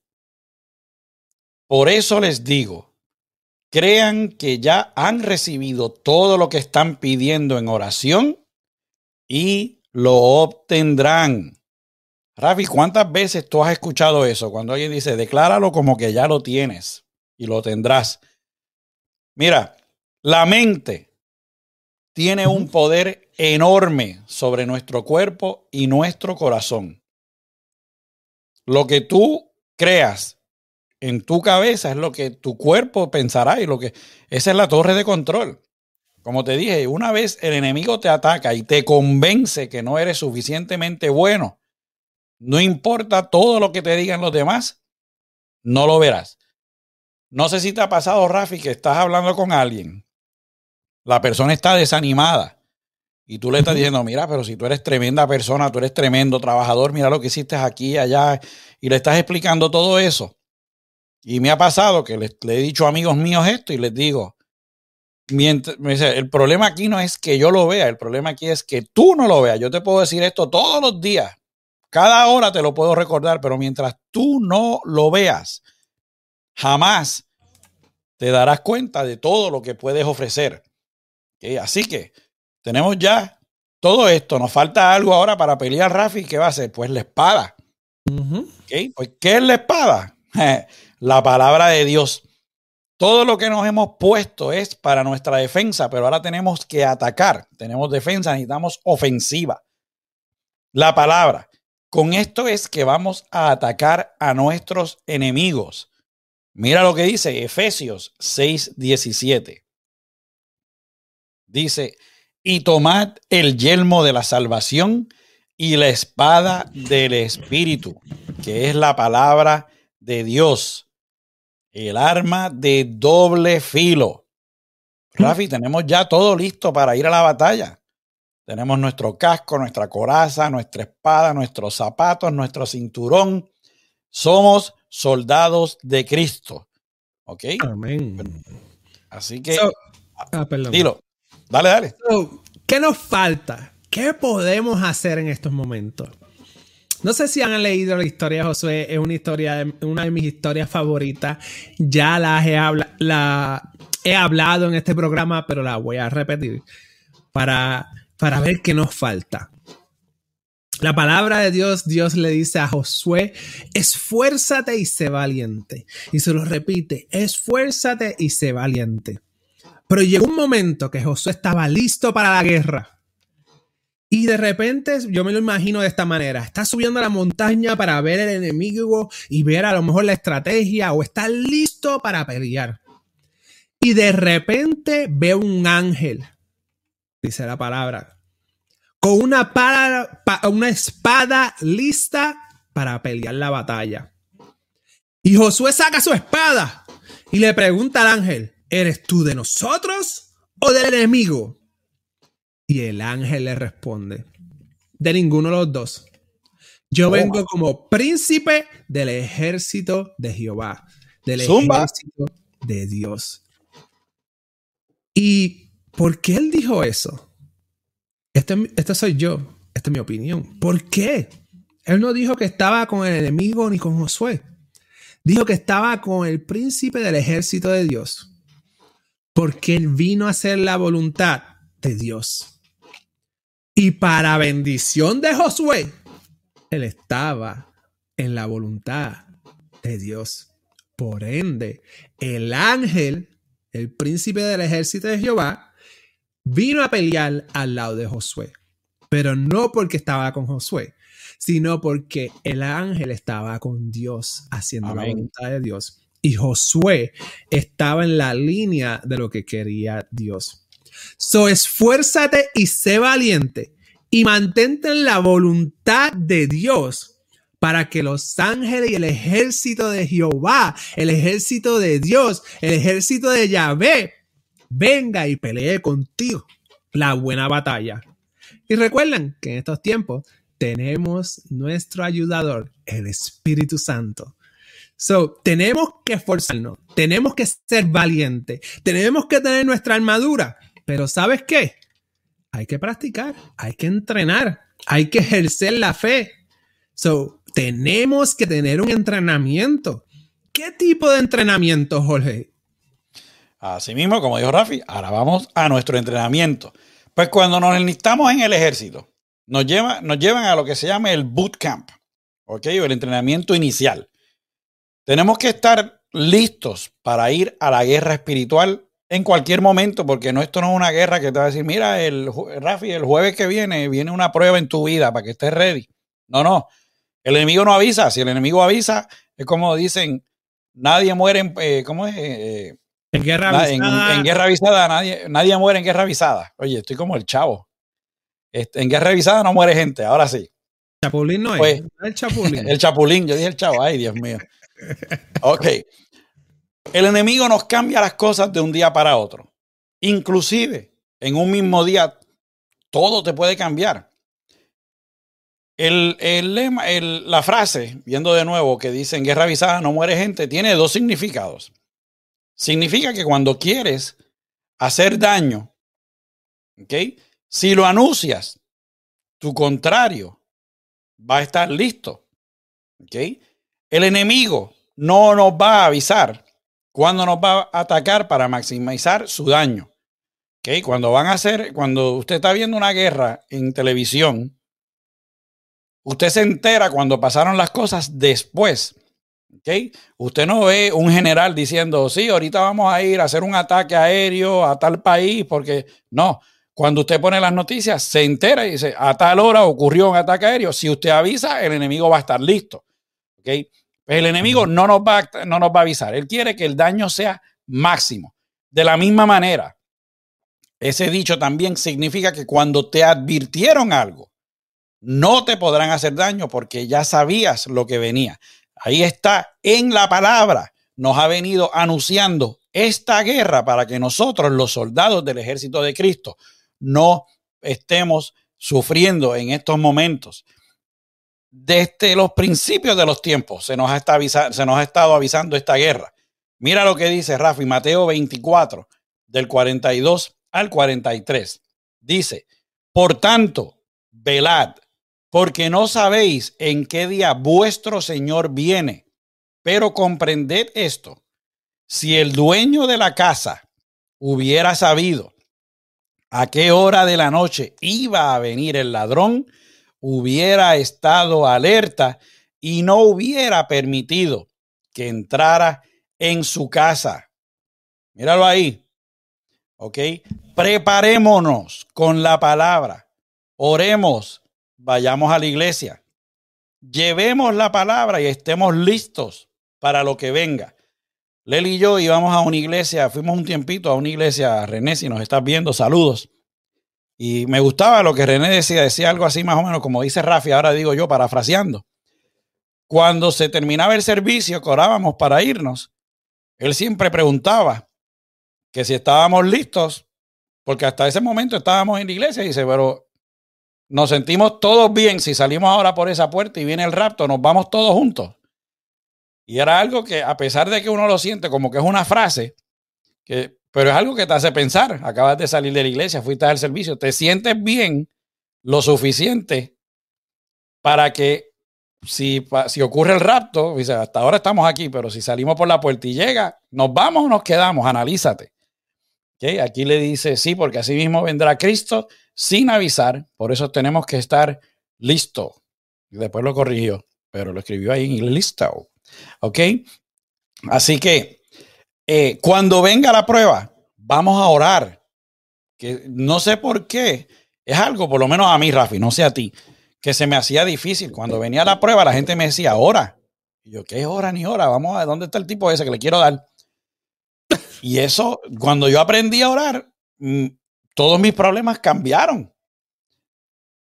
por eso les digo, crean que ya han recibido todo lo que están pidiendo en oración y lo obtendrán. Rafi, ¿cuántas veces tú has escuchado eso? Cuando alguien dice, decláralo como que ya lo tienes y lo tendrás. Mira, la mente tiene un poder enorme sobre nuestro cuerpo y nuestro corazón. Lo que tú creas en tu cabeza es lo que tu cuerpo pensará y lo que esa es la torre de control. Como te dije, una vez el enemigo te ataca y te convence que no eres suficientemente bueno, no importa todo lo que te digan los demás, no lo verás. No sé si te ha pasado, Rafi, que estás hablando con alguien, la persona está desanimada y tú le estás diciendo, mira, pero si tú eres tremenda persona, tú eres tremendo trabajador, mira lo que hiciste aquí, allá, y le estás explicando todo eso. Y me ha pasado que le, le he dicho a amigos míos esto y les digo, Mientras, el problema aquí no es que yo lo vea, el problema aquí es que tú no lo veas. Yo te puedo decir esto todos los días, cada hora te lo puedo recordar, pero mientras tú no lo veas, jamás te darás cuenta de todo lo que puedes ofrecer. Así que tenemos ya todo esto. Nos falta algo ahora para pelear, Rafi. ¿Qué va a ser? Pues la espada. Pues, ¿qué es la espada? la palabra de Dios. Todo lo que nos hemos puesto es para nuestra defensa, pero ahora tenemos que atacar. Tenemos defensa, necesitamos ofensiva. La palabra. Con esto es que vamos a atacar a nuestros enemigos. Mira lo que dice Efesios 6:17. Dice, y tomad el yelmo de la salvación y la espada del Espíritu, que es la palabra de Dios el arma de doble filo. Rafi, tenemos ya todo listo para ir a la batalla. Tenemos nuestro casco, nuestra coraza, nuestra espada, nuestros zapatos, nuestro cinturón. Somos soldados de Cristo. ¿Ok? Amén. Así que. Ah, dilo. Dale, dale.
¿Qué nos falta? ¿Qué podemos hacer en estos momentos? No sé si han leído la historia de Josué, es una historia, una de mis historias favoritas. Ya la he, la he hablado en este programa, pero la voy a repetir para, para ver qué nos falta. La palabra de Dios, Dios le dice a Josué, esfuérzate y sé valiente. Y se lo repite, esfuérzate y sé valiente. Pero llegó un momento que Josué estaba listo para la guerra. Y de repente, yo me lo imagino de esta manera, está subiendo a la montaña para ver el enemigo y ver a lo mejor la estrategia o está listo para pelear. Y de repente ve un ángel, dice la palabra, con una, una espada lista para pelear la batalla. Y Josué saca su espada y le pregunta al ángel, ¿eres tú de nosotros o del enemigo? Y el ángel le responde, de ninguno de los dos. Yo vengo como príncipe del ejército de Jehová, del ejército de Dios. ¿Y por qué él dijo eso? Este, este, soy yo, esta es mi opinión. ¿Por qué? Él no dijo que estaba con el enemigo ni con Josué. Dijo que estaba con el príncipe del ejército de Dios. Porque él vino a hacer la voluntad de Dios. Y para bendición de Josué, él estaba en la voluntad de Dios. Por ende, el ángel, el príncipe del ejército de Jehová, vino a pelear al lado de Josué. Pero no porque estaba con Josué, sino porque el ángel estaba con Dios, haciendo la voluntad de Dios. Y Josué estaba en la línea de lo que quería Dios. So esfuérzate y sé valiente y mantente en la voluntad de Dios para que los ángeles y el ejército de Jehová, el ejército de Dios, el ejército de Yahvé, venga y pelee contigo la buena batalla. Y recuerden que en estos tiempos tenemos nuestro ayudador, el Espíritu Santo. So, tenemos que esforzarnos, tenemos que ser valientes, tenemos que tener nuestra armadura, pero ¿sabes qué? Hay que practicar, hay que entrenar, hay que ejercer la fe. So, tenemos que tener un entrenamiento. ¿Qué tipo de entrenamiento, Jorge?
Así mismo, como dijo Rafi, ahora vamos a nuestro entrenamiento. Pues cuando nos enlistamos en el ejército, nos, lleva, nos llevan a lo que se llama el bootcamp, ¿ok? O el entrenamiento inicial. Tenemos que estar listos para ir a la guerra espiritual en cualquier momento, porque no, esto no es una guerra que te va a decir, mira, el, Rafi, el jueves que viene viene una prueba en tu vida para que estés ready. No, no. El enemigo no avisa. Si el enemigo avisa, es como dicen, nadie muere en, eh, ¿cómo es? Eh,
en guerra avisada.
En, guerra avisada, nadie, nadie muere en guerra avisada. Oye, estoy como el chavo. Este, en guerra avisada no muere gente, ahora sí.
Chapulín no es.
Pues,
el chapulín.
el chapulín, yo dije el chavo, ay Dios mío. Ok. El enemigo nos cambia las cosas de un día para otro. Inclusive, en un mismo día, todo te puede cambiar. El, lema, la frase, viendo de nuevo, que dice en guerra avisada no muere gente, tiene dos significados. Significa que cuando quieres hacer daño, ¿ok? Si lo anuncias, tu contrario va a estar listo. ¿Ok? El enemigo no nos va a avisar cuando nos va a atacar para maximizar su daño. ¿Ok? Cuando van a hacer, cuando usted está viendo una guerra en televisión, usted se entera cuando pasaron las cosas después. ¿Ok? Usted no ve un general diciendo, sí, ahorita vamos a ir a hacer un ataque aéreo a tal país, porque no. Cuando usted pone las noticias, se entera y dice, a tal hora ocurrió un ataque aéreo. Si usted avisa, el enemigo va a estar listo. ¿Okay? Pues el enemigo no nos, va, no nos va a avisar. Él quiere que el daño sea máximo. De la misma manera, ese dicho también significa que cuando te advirtieron algo, no te podrán hacer daño porque ya sabías lo que venía. Ahí está en la palabra. Nos ha venido anunciando esta guerra para que nosotros, los soldados del ejército de Cristo, no estemos sufriendo en estos momentos. Desde los principios de los tiempos se nos, ha se nos ha estado avisando esta guerra. Mira lo que dice Rafi, Mateo 24, del 42 al 43. Dice, por tanto, velad, porque no sabéis en qué día vuestro Señor viene, pero comprended esto. Si el dueño de la casa hubiera sabido a qué hora de la noche iba a venir el ladrón, hubiera estado alerta y no hubiera permitido que entrara en su casa. Míralo ahí. ¿Ok? Preparémonos con la palabra. Oremos. Vayamos a la iglesia. Llevemos la palabra y estemos listos para lo que venga. Leli y yo íbamos a una iglesia, fuimos un tiempito a una iglesia, René, si nos estás viendo, saludos. Y me gustaba lo que René decía, decía algo así más o menos como dice Rafi, ahora digo yo, parafraseando. Cuando se terminaba el servicio, que orábamos para irnos, él siempre preguntaba que si estábamos listos, porque hasta ese momento estábamos en la iglesia, y dice, pero nos sentimos todos bien si salimos ahora por esa puerta y viene el rapto, nos vamos todos juntos. Y era algo que, a pesar de que uno lo siente como que es una frase, que, pero es algo que te hace pensar. Acabas de salir de la iglesia, fuiste al servicio, te sientes bien lo suficiente para que si, si ocurre el rapto, dice, hasta ahora estamos aquí, pero si salimos por la puerta y llega, ¿nos vamos o nos quedamos? Analízate. Aquí le dice, sí, porque así mismo vendrá Cristo sin avisar, por eso tenemos que estar listos. Y después lo corrigió, pero lo escribió ahí en listo. ¿Ok? Así que eh, cuando venga la prueba, vamos a orar. Que no sé por qué. Es algo, por lo menos a mí, Rafi, no sé a ti, que se me hacía difícil. Cuando venía la prueba, la gente me decía, ora. Y yo, ¿qué hora ni hora? Vamos a dónde está el tipo ese que le quiero dar. Y eso, cuando yo aprendí a orar, mm, todos mis problemas cambiaron.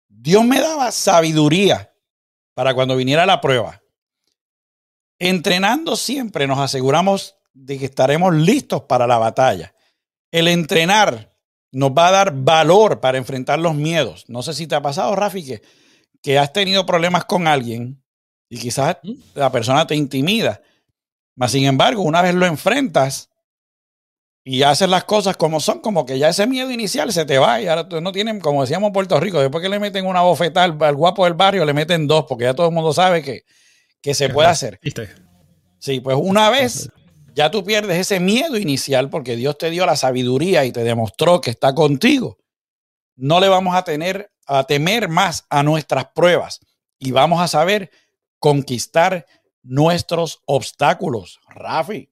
Dios me daba sabiduría para cuando viniera la prueba. Entrenando siempre nos aseguramos de que estaremos listos para la batalla. El entrenar nos va a dar valor para enfrentar los miedos. No sé si te ha pasado, Rafi, que, que has tenido problemas con alguien y quizás la persona te intimida. Mas, sin embargo, una vez lo enfrentas y haces las cosas como son, como que ya ese miedo inicial se te va y ahora no tienen, como decíamos en Puerto Rico, después que le meten una bofetada al, guapo del barrio, le meten dos, porque ya todo el mundo sabe que, que se puede hacer. Sí, pues una vez ya tú pierdes ese miedo inicial porque Dios te dio la sabiduría y te demostró que está contigo. No le vamos a tener a temer más a nuestras pruebas y vamos a saber conquistar nuestros obstáculos. Rafi.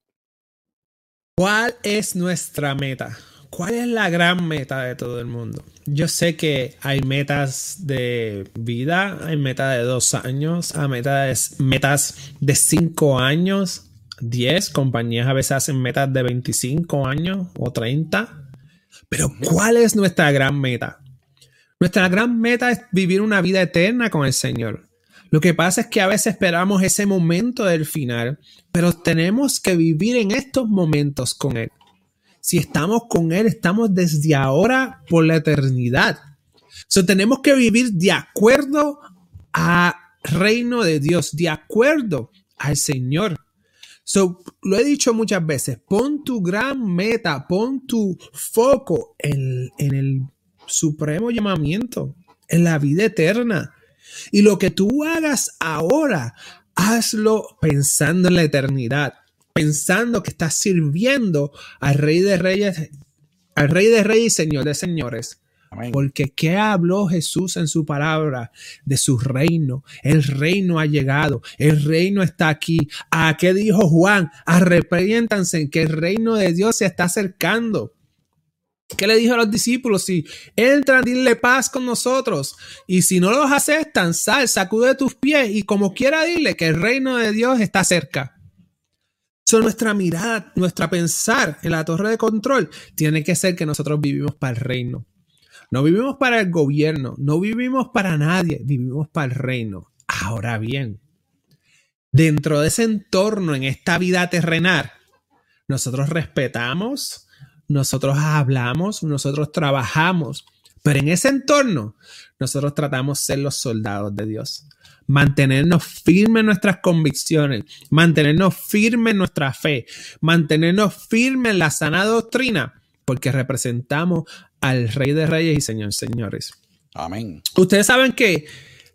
¿Cuál es nuestra meta? ¿Cuál es la gran meta de todo el mundo? Yo sé que hay metas de vida, hay metas de dos años, hay metas, metas de cinco años, 10 compañías a veces hacen metas de 25 años o 30. Pero ¿cuál es nuestra gran meta? Nuestra gran meta es vivir una vida eterna con el Señor. Lo que pasa es que a veces esperamos ese momento del final, pero tenemos que vivir en estos momentos con Él. Si estamos con Él, estamos desde ahora por la eternidad. So, tenemos que vivir de acuerdo al reino de Dios, de acuerdo al Señor. So, lo he dicho muchas veces, pon tu gran meta, pon tu foco en, en el supremo llamamiento, en la vida eterna. Y lo que tú hagas ahora, hazlo pensando en la eternidad, pensando que estás sirviendo al Rey de Reyes, al Rey de Reyes y Señor de Señores. Porque ¿qué habló Jesús en su palabra? De su reino. El reino ha llegado. El reino está aquí. ¿A qué dijo Juan? Arrepiéntanse que el reino de Dios se está acercando. ¿Qué le dijo a los discípulos? Si entran, dile paz con nosotros. Y si no los aceptan, sal, sacude tus pies y como quiera dile que el reino de Dios está cerca. Nuestra mirada, nuestra pensar en la torre de control tiene que ser que nosotros vivimos para el reino. No vivimos para el gobierno, no vivimos para nadie, vivimos para el reino. Ahora bien, dentro de ese entorno, en esta vida terrenal, nosotros respetamos, nosotros hablamos, nosotros trabajamos, pero en ese entorno, nosotros tratamos de ser los soldados de Dios. Mantenernos firmes en nuestras convicciones, mantenernos firmes en nuestra fe, mantenernos firmes en la sana doctrina, porque representamos al Rey de Reyes y Señor Señores.
Amén.
Ustedes saben que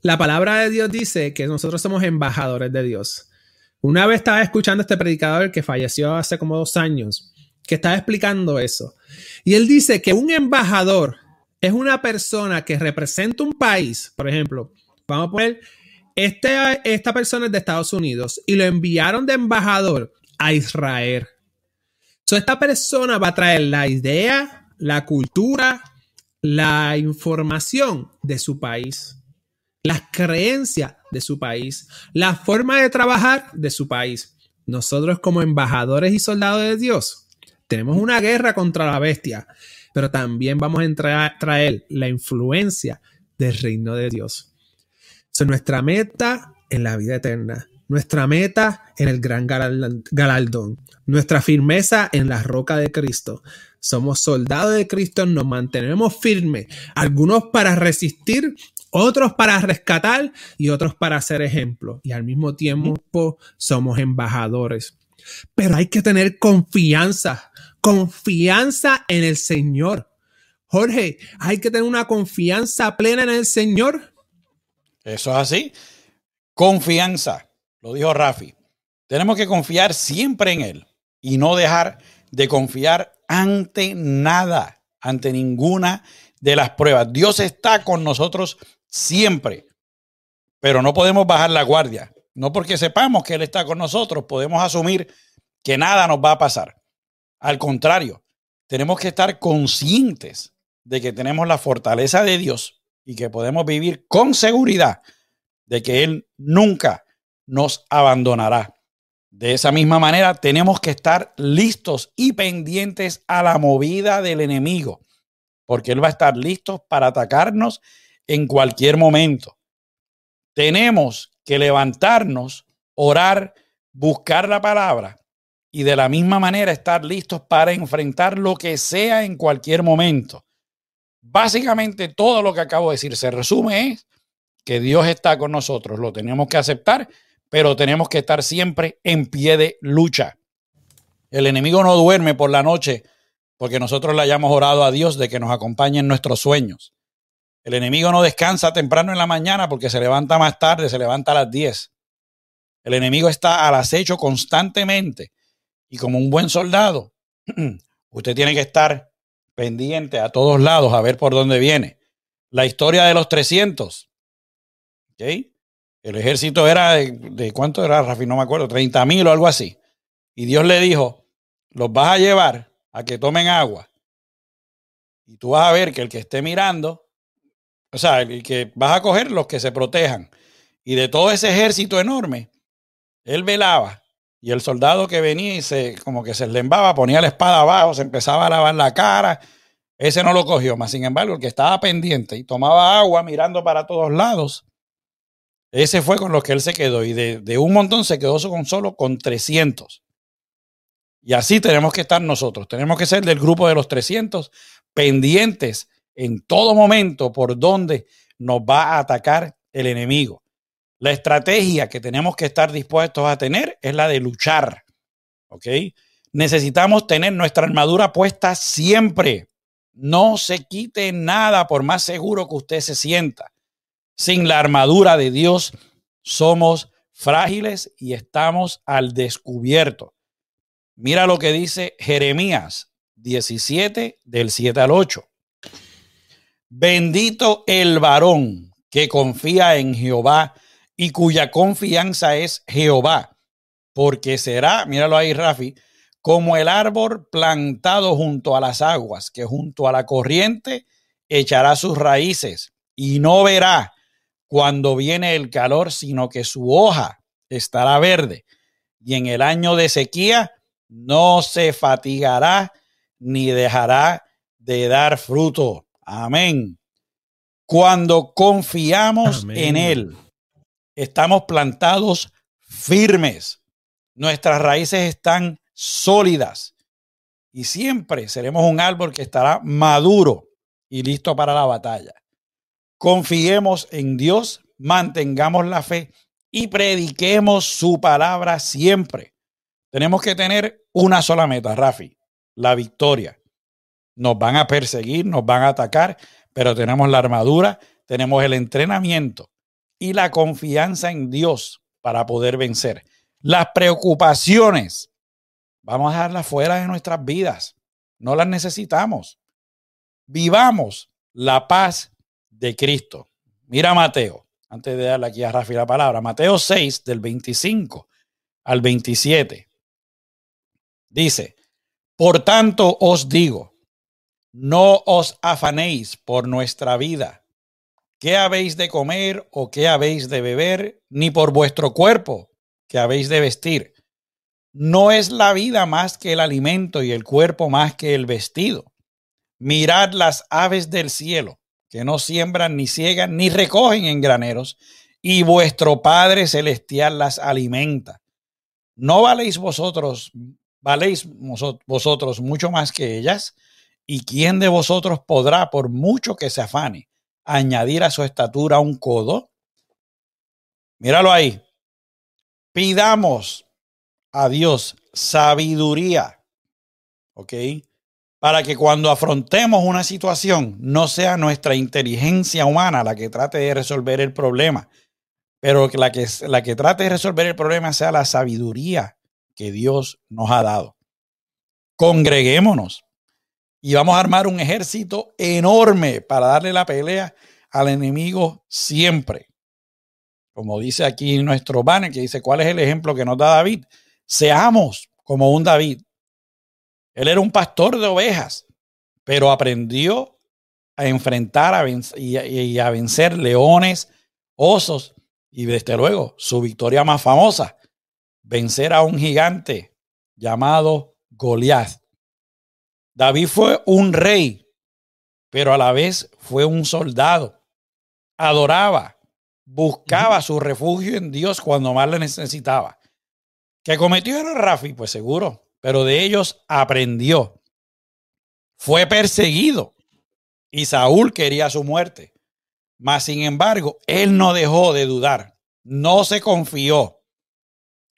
la palabra de Dios dice que nosotros somos embajadores de Dios. Una vez estaba escuchando a este predicador que falleció hace como dos años, que estaba explicando eso. Y él dice que un embajador es una persona que representa un país. Por ejemplo, vamos a poner, este, esta persona es de Estados Unidos y lo enviaron de embajador a Israel. So, esta persona va a traer la idea, la cultura, la información de su país, las creencias de su país, la forma de trabajar de su país. Nosotros como embajadores y soldados de Dios tenemos una guerra contra la bestia, pero también vamos a traer la influencia del reino de Dios. Es nuestra meta en la vida eterna, nuestra meta en el gran galardón, nuestra firmeza en la roca de Cristo, somos soldados de Cristo, nos mantenemos firmes, algunos para resistir, otros para rescatar y otros para ser ejemplo. Y al mismo tiempo somos embajadores. Pero hay que tener confianza, confianza en el Señor. Jorge, hay que tener una confianza plena en el Señor.
Eso es así. Confianza, lo dijo Rafi. Tenemos que confiar siempre en Él y no dejar de confiar ante nada, ante ninguna de las pruebas. Dios está con nosotros siempre, pero no podemos bajar la guardia. No porque sepamos que Él está con nosotros, podemos asumir que nada nos va a pasar. Al contrario, tenemos que estar conscientes de que tenemos la fortaleza de Dios y que podemos vivir con seguridad de que Él nunca nos abandonará. De esa misma manera, tenemos que estar listos y pendientes a la movida del enemigo, porque él va a estar listo para atacarnos en cualquier momento. Tenemos que levantarnos, orar, buscar la palabra y de la misma manera estar listos para enfrentar lo que sea en cualquier momento. Básicamente todo lo que acabo de decir se resume es que Dios está con nosotros, lo tenemos que aceptar, pero tenemos que estar siempre en pie de lucha. El enemigo no duerme por la noche porque nosotros le hayamos orado a Dios de que nos acompañe en nuestros sueños. El enemigo no descansa temprano en la mañana porque se levanta más tarde, se levanta a las 10. El enemigo está al acecho constantemente y como un buen soldado, usted tiene que estar pendiente a todos lados a ver por dónde viene. La historia de los 300. ¿okay? El ejército era de, cuánto era, Rafi, no me acuerdo, 30 mil o algo así. Y Dios le dijo, los vas a llevar a que tomen agua. Y tú vas a ver que el que esté mirando, o sea, el que vas a coger los que se protejan. Y de todo ese ejército enorme, él velaba y el soldado que venía y se, como que se lembaba, ponía la espada abajo, se empezaba a lavar la cara. Ese no lo cogió, más sin embargo, el que estaba pendiente y tomaba agua mirando para todos lados, ese fue con los que él se quedó. Y de, un montón se quedó solo con 300. Y así tenemos que estar nosotros. Tenemos que ser del grupo de los 300 pendientes en todo momento por donde nos va a atacar el enemigo. La estrategia que tenemos que estar dispuestos a tener es la de luchar. ¿Ok? Necesitamos tener nuestra armadura puesta siempre. No se quite nada por más seguro que usted se sienta. Sin la armadura de Dios somos frágiles y estamos al descubierto. Mira lo que dice Jeremías 17 del 7 al 8. Bendito el varón que confía en Jehová y cuya confianza es Jehová, porque será, míralo ahí, Rafi, como el árbol plantado junto a las aguas, que junto a la corriente echará sus raíces y no verá cuando viene el calor, sino que su hoja estará verde. Y en el año de sequía no se fatigará ni dejará de dar fruto. Amén. Cuando confiamos en Él estamos plantados firmes. Nuestras raíces están sólidas y siempre seremos un árbol que estará maduro y listo para la batalla. Confiemos en Dios, mantengamos la fe y prediquemos su palabra siempre. Tenemos que tener una sola meta, Rafi, la victoria. Nos van a perseguir, nos van a atacar, pero tenemos la armadura, tenemos el entrenamiento y la confianza en Dios para poder vencer. Las preocupaciones, vamos a dejarlas fuera de nuestras vidas. No las necesitamos. Vivamos la paz de Cristo. Mira Mateo, antes de darle aquí a Rafi la palabra, Mateo 6 del 25 al 27. Dice, por tanto os digo, no os afanéis por nuestra vida ¿qué habéis de comer o qué habéis de beber? Ni por vuestro cuerpo, ¿qué habéis de vestir? No es la vida más que el alimento y el cuerpo más que el vestido. Mirad las aves del cielo, que no siembran ni ciegan ni recogen en graneros, y vuestro Padre celestial las alimenta. ¿No valéis vosotros, valéis vosotros mucho más que ellas? ¿Y quién de vosotros podrá, por mucho que se afane, añadir a su estatura un codo? Míralo ahí. Pidamos a Dios sabiduría, ¿ok? Para que cuando afrontemos una situación no sea nuestra inteligencia humana la que trate de resolver el problema, pero que la que, la que trate de resolver el problema sea la sabiduría que Dios nos ha dado. Congreguémonos, y vamos a armar un ejército enorme para darle la pelea al enemigo siempre. Como dice aquí nuestro banner, que dice, ¿cuál es el ejemplo que nos da David? Seamos como un David. Él era un pastor de ovejas, pero aprendió a enfrentar a y, a vencer leones, osos Y desde luego, su victoria más famosa, vencer a un gigante llamado Goliath. David fue un rey, pero a la vez fue un soldado. Adoraba, buscaba su refugio en Dios cuando más le necesitaba. ¿Que cometió era Rafi? Pues seguro, pero de ellos aprendió. Fue perseguido y Saúl quería su muerte. Mas, sin embargo, él no dejó de dudar, no se confió.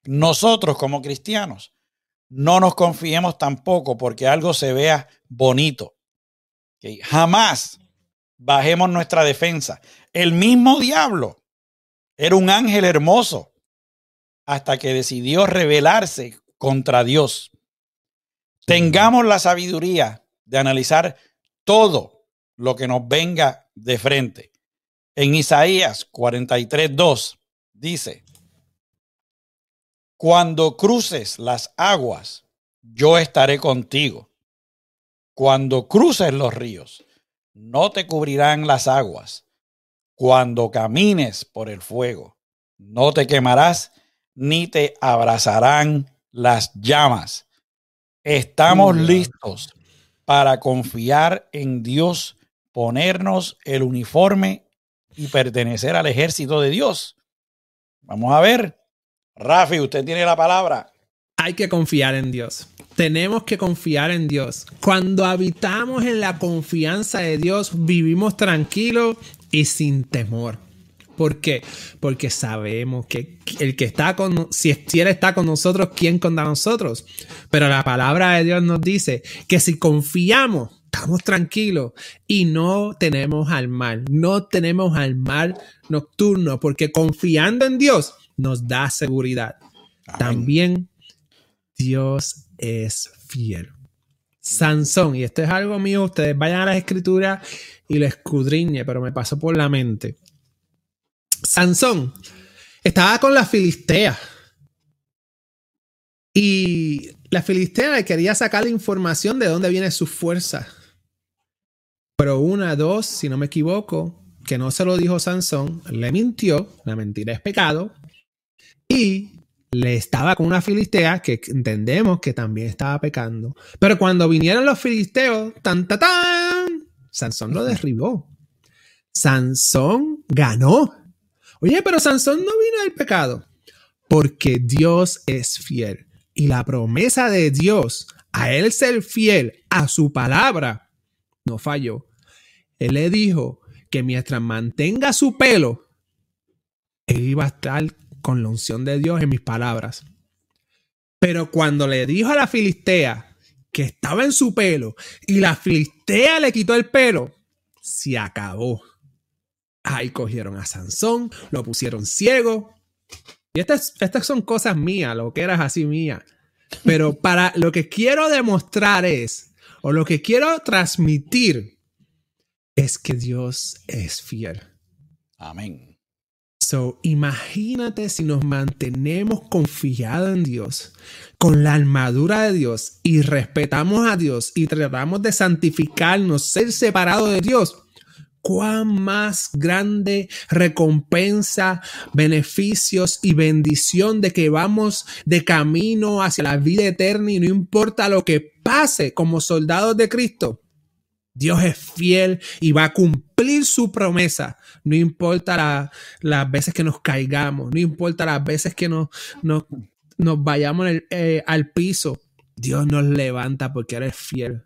Nosotros como cristianos no nos confiemos tampoco porque algo se vea bonito. Jamás bajemos nuestra defensa. El mismo diablo era un ángel hermoso hasta que decidió rebelarse contra Dios. Tengamos la sabiduría de analizar todo lo que nos venga de frente. En Isaías 43, 2 dice, cuando cruces las aguas, yo estaré contigo. Cuando cruces los ríos, no te cubrirán las aguas. Cuando camines por el fuego, no te quemarás ni te abrazarán las llamas. Estamos listos para confiar en Dios, ponernos el uniforme y pertenecer al ejército de Dios. Vamos a ver Rafi, usted tiene la palabra.
Hay que confiar en Dios. Tenemos que confiar en Dios. Cuando habitamos en la confianza de Dios, vivimos tranquilos y sin temor. ¿Por qué? Porque sabemos que el que está con, si Él está con nosotros, ¿quién contra nosotros? Pero la palabra de Dios nos dice que si confiamos, estamos tranquilos y no tenemos al mal, no tenemos al mal nocturno, porque confiando en Dios, nos da seguridad. También Dios es fiel. Sansón, y esto es algo mío, ustedes vayan a las escrituras y lo escudriñe, pero me pasó por la mente. Sansón estaba con la Filistea. Y la Filistea le quería sacar la información de dónde viene su fuerza. Pero una, dos, si no me equivoco, que no se lo dijo Sansón, le mintió, la mentira es pecado, y le estaba con una filistea que entendemos que también estaba pecando. Pero cuando vinieron los filisteos, tan, tan, tan, Sansón lo derribó. Sansón ganó. Oye, pero Sansón no vino del pecado. Porque Dios es fiel. Y la promesa de Dios a él ser fiel a su palabra no falló. Él le dijo que mientras mantenga su pelo, él iba a estar con la unción de Dios en mis palabras. Pero cuando le dijo a la filistea que estaba en su pelo y la filistea le quitó el pelo, se acabó. Ahí cogieron a Sansón, lo pusieron ciego. Y estas, estas son cosas mías, lo que eras así mía. Pero para lo que quiero demostrar es, o lo que quiero transmitir, es que Dios es fiel.
Amén.
So, imagínate si nos mantenemos confiados en Dios, con la armadura de Dios y respetamos a Dios y tratamos de santificarnos, ser separados de Dios. Cuán más grande recompensa, beneficios y bendición de que vamos de camino hacia la vida eterna y no importa lo que pase como soldados de Cristo. Dios es fiel y va a cumplir su promesa. No importa las veces que nos caigamos, no importa las veces que nos, nos, vayamos eh, al piso. Dios nos levanta porque eres fiel.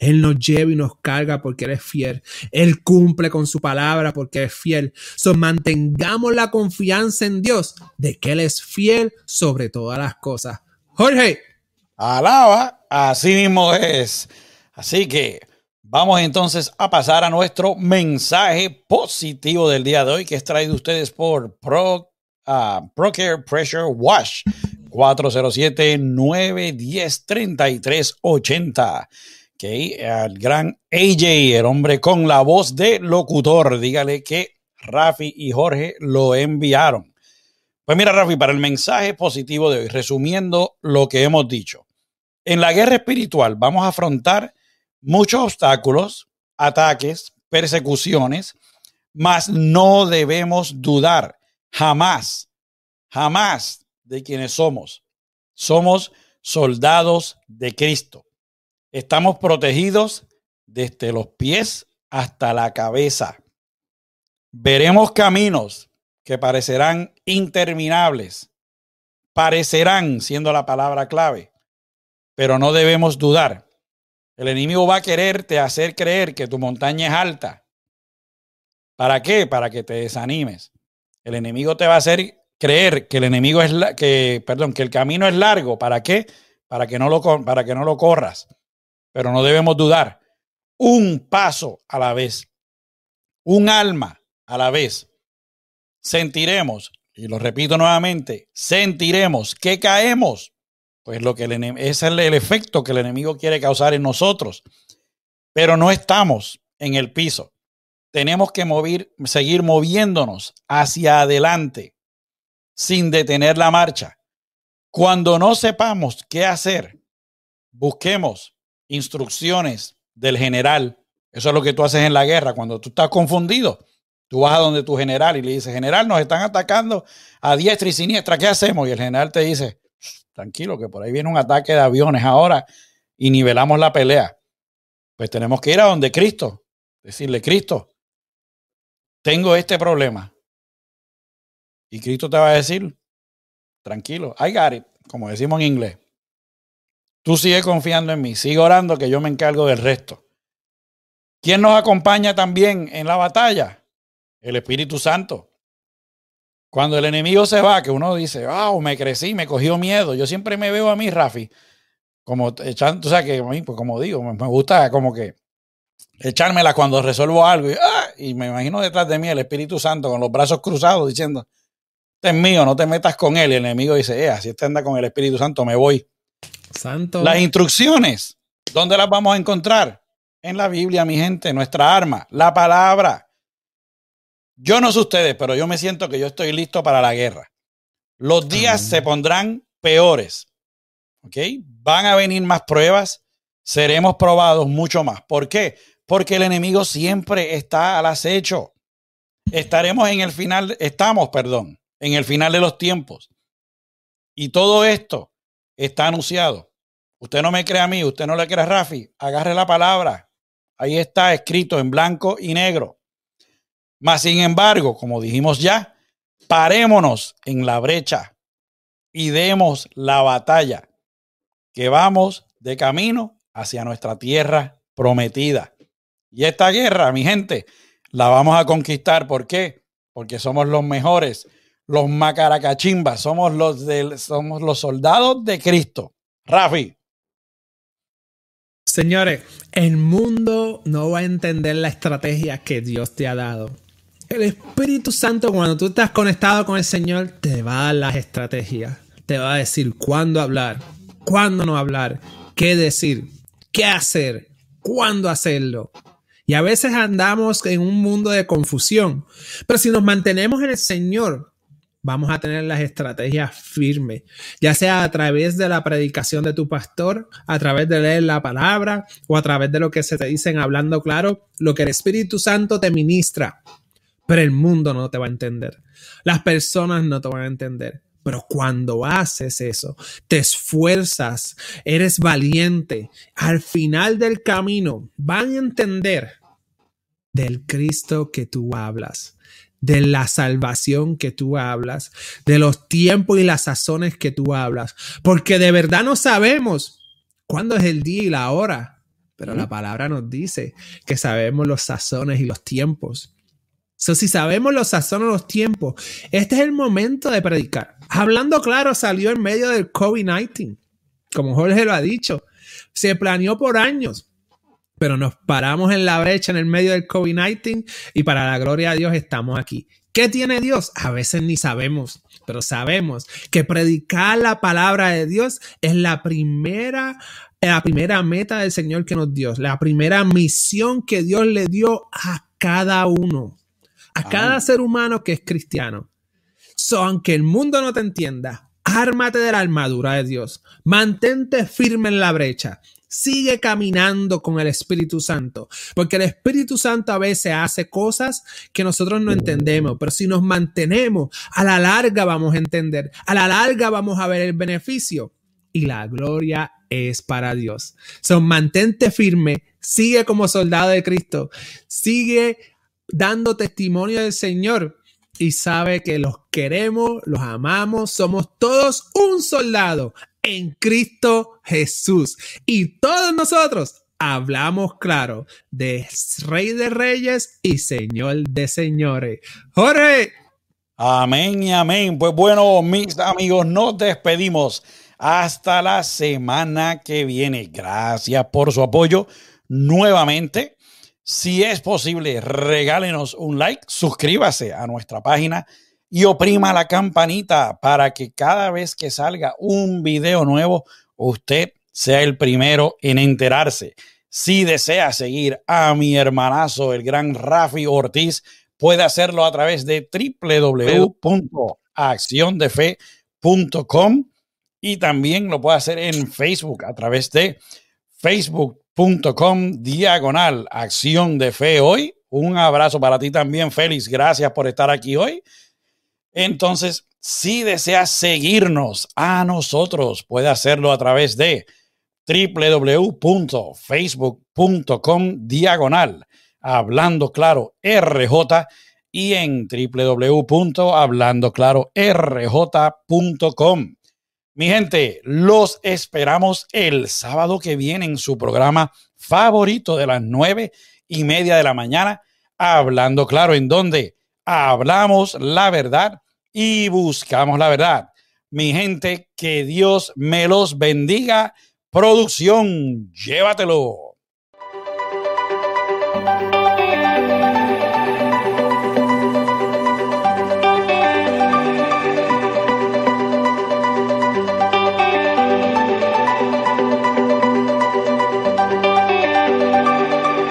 Él nos lleva y nos carga porque eres fiel. Él cumple con su palabra porque es fiel. So, mantengamos la confianza en Dios de que Él es fiel sobre todas las cosas. Jorge.
Alaba, así mismo es. Así que Vamos entonces a pasar a nuestro mensaje positivo del día de hoy, que es traído ustedes por Pro, uh, ProCare Pressure Wash 407-910-3380. Okay, el gran AJ, el hombre con la voz de locutor, dígale que Rafi y Jorge lo enviaron. Pues mira, Rafi, para el mensaje positivo de hoy, resumiendo lo que hemos dicho. En la guerra espiritual vamos a afrontar muchos obstáculos, ataques, persecuciones, mas no debemos dudar jamás, jamás de quienes somos. Somos soldados de Cristo. Estamos protegidos desde los pies hasta la cabeza. Veremos caminos que parecerán interminables. Parecerán, siendo la palabra clave, pero no debemos dudar. El enemigo va a quererte hacer creer que tu montaña es alta. ¿Para qué? Para que te desanimes. El enemigo te va a hacer creer que el enemigo es la, que, perdón, que el camino es largo. ¿Para qué? Para que no lo, para que no lo corras. Pero no debemos dudar. Un paso a la vez. Un alma a la vez. Sentiremos, y lo repito nuevamente, sentiremos que caemos. Pues lo que ese es el, efecto que el enemigo quiere causar en nosotros. Pero no estamos en el piso. Tenemos que seguir moviéndonos hacia adelante sin detener la marcha. Cuando no sepamos qué hacer, busquemos instrucciones del general. Eso es lo que tú haces en la guerra. Cuando tú estás confundido, tú vas a donde tu general y le dices, general, nos están atacando a diestra y siniestra, ¿qué hacemos? Y el general te dice, tranquilo, que por ahí viene un ataque de aviones ahora y nivelamos la pelea. Pues tenemos que ir a donde Cristo, decirle, Cristo, tengo este problema. Y Cristo te va a decir, tranquilo, I got it, como decimos en inglés. Tú sigue confiando en mí, sigue orando que yo me encargo del resto. ¿Quién nos acompaña también en la batalla? El Espíritu Santo. Cuando el enemigo se va, que uno dice, wow, me crecí, me cogió miedo. Yo siempre me veo a mí, Rafi, como echando, o sea, que pues como digo, me gusta como que echármela cuando resuelvo algo y, ¡ah! y me imagino detrás de mí el Espíritu Santo con los brazos cruzados diciendo, este es mío, no te metas con él. Y el enemigo dice, eh, si este anda con el Espíritu Santo, me voy.
Santo.
Las instrucciones, ¿dónde las vamos a encontrar? En la Biblia, mi gente, nuestra arma, la palabra. Yo no sé ustedes, pero yo me siento que yo estoy listo para la guerra. Los días se pondrán peores. ¿Ok? Van a venir más pruebas. Seremos probados mucho más. ¿Por qué? Porque el enemigo siempre está al acecho. Estaremos en el final, estamos, perdón, en el final de los tiempos. Y todo esto está anunciado. Usted no me cree a mí, usted no le cree a Rafi, agarre la palabra. Ahí está escrito en blanco y negro. Mas, sin embargo, como dijimos ya, parémonos en la brecha y demos la batalla, que vamos de camino hacia nuestra tierra prometida. Y esta guerra, mi gente, la vamos a conquistar. ¿Por qué? Porque somos los mejores los macaracachimbas, somos los, del, somos los soldados de Cristo. Rafi.
Señores, el mundo no va a entender la estrategia que Dios te ha dado. El Espíritu Santo, cuando tú estás conectado con el Señor, te va a dar las estrategias. Te va a decir cuándo hablar, cuándo no hablar, qué decir, qué hacer, cuándo hacerlo. Y a veces andamos en un mundo de confusión. Pero si nos mantenemos en el Señor, vamos a tener las estrategias firmes, ya sea a través de la predicación de tu pastor, a través de leer la palabra o a través de lo que se te dicen hablando claro, lo que el Espíritu Santo te ministra. Pero el mundo no te va a entender. Las personas no te van a entender. Pero cuando haces eso, te esfuerzas, eres valiente, al final del camino van a entender del Cristo que tú hablas de la salvación que tú hablas, de los tiempos y las sazones que tú hablas, porque de verdad no sabemos cuándo es el día y la hora, pero la palabra nos dice que sabemos los sazones y los tiempos. So, si sabemos los sazones y los tiempos, este es el momento de predicar. Hablando claro, salió en medio del COVID-19, como Jorge lo ha dicho. Se planeó por años pero nos paramos en la brecha en el medio del COVID-19 y para la gloria de Dios estamos aquí. ¿Qué tiene Dios? A veces ni sabemos, pero sabemos que predicar la palabra de Dios es la primera la primera meta del Señor que nos dio, la primera misión que Dios le dio a cada uno, a cada ser humano que es cristiano. So, aunque el mundo no te entienda, ármate de la armadura de Dios, mantente firme en la brecha, Sigue caminando con el Espíritu Santo, porque el Espíritu Santo a veces hace cosas que nosotros no entendemos, pero si nos mantenemos, a la larga vamos a entender, a la larga vamos a ver el beneficio y la gloria es para Dios. Son mantente firme, sigue como soldado de Cristo, sigue dando testimonio del Señor y sabe que los queremos, los amamos, somos todos un soldado en Cristo Jesús. Y todos nosotros hablamos claro de Rey de Reyes y Señor de Señores. Jorge.
Amén y amén. Pues bueno, mis amigos, nos despedimos. Hasta la semana que viene. Gracias por su apoyo nuevamente. Si es posible, regálenos un like, suscríbase a nuestra página y oprima la campanita para que cada vez que salga un video nuevo, usted sea el primero en enterarse. Si desea seguir a mi hermanazo, el gran Rafi Ortiz, puede hacerlo a través de www.acciondefe.com y también lo puede hacer en Facebook a través de facebook.com diagonal acción de fe hoy. Un abrazo para ti también, Félix. Gracias por estar aquí hoy. Entonces, si desea seguirnos a nosotros, puede hacerlo a través de www.facebook.com diagonal hablando claro RJ y en www.hablandoclarorj.com. Mi gente, los esperamos el sábado que viene en su programa favorito de las nueve y media de la mañana, hablando claro, en donde hablamos la verdad y buscamos la verdad. Mi gente, que Dios me los bendiga. Producción, llévatelo.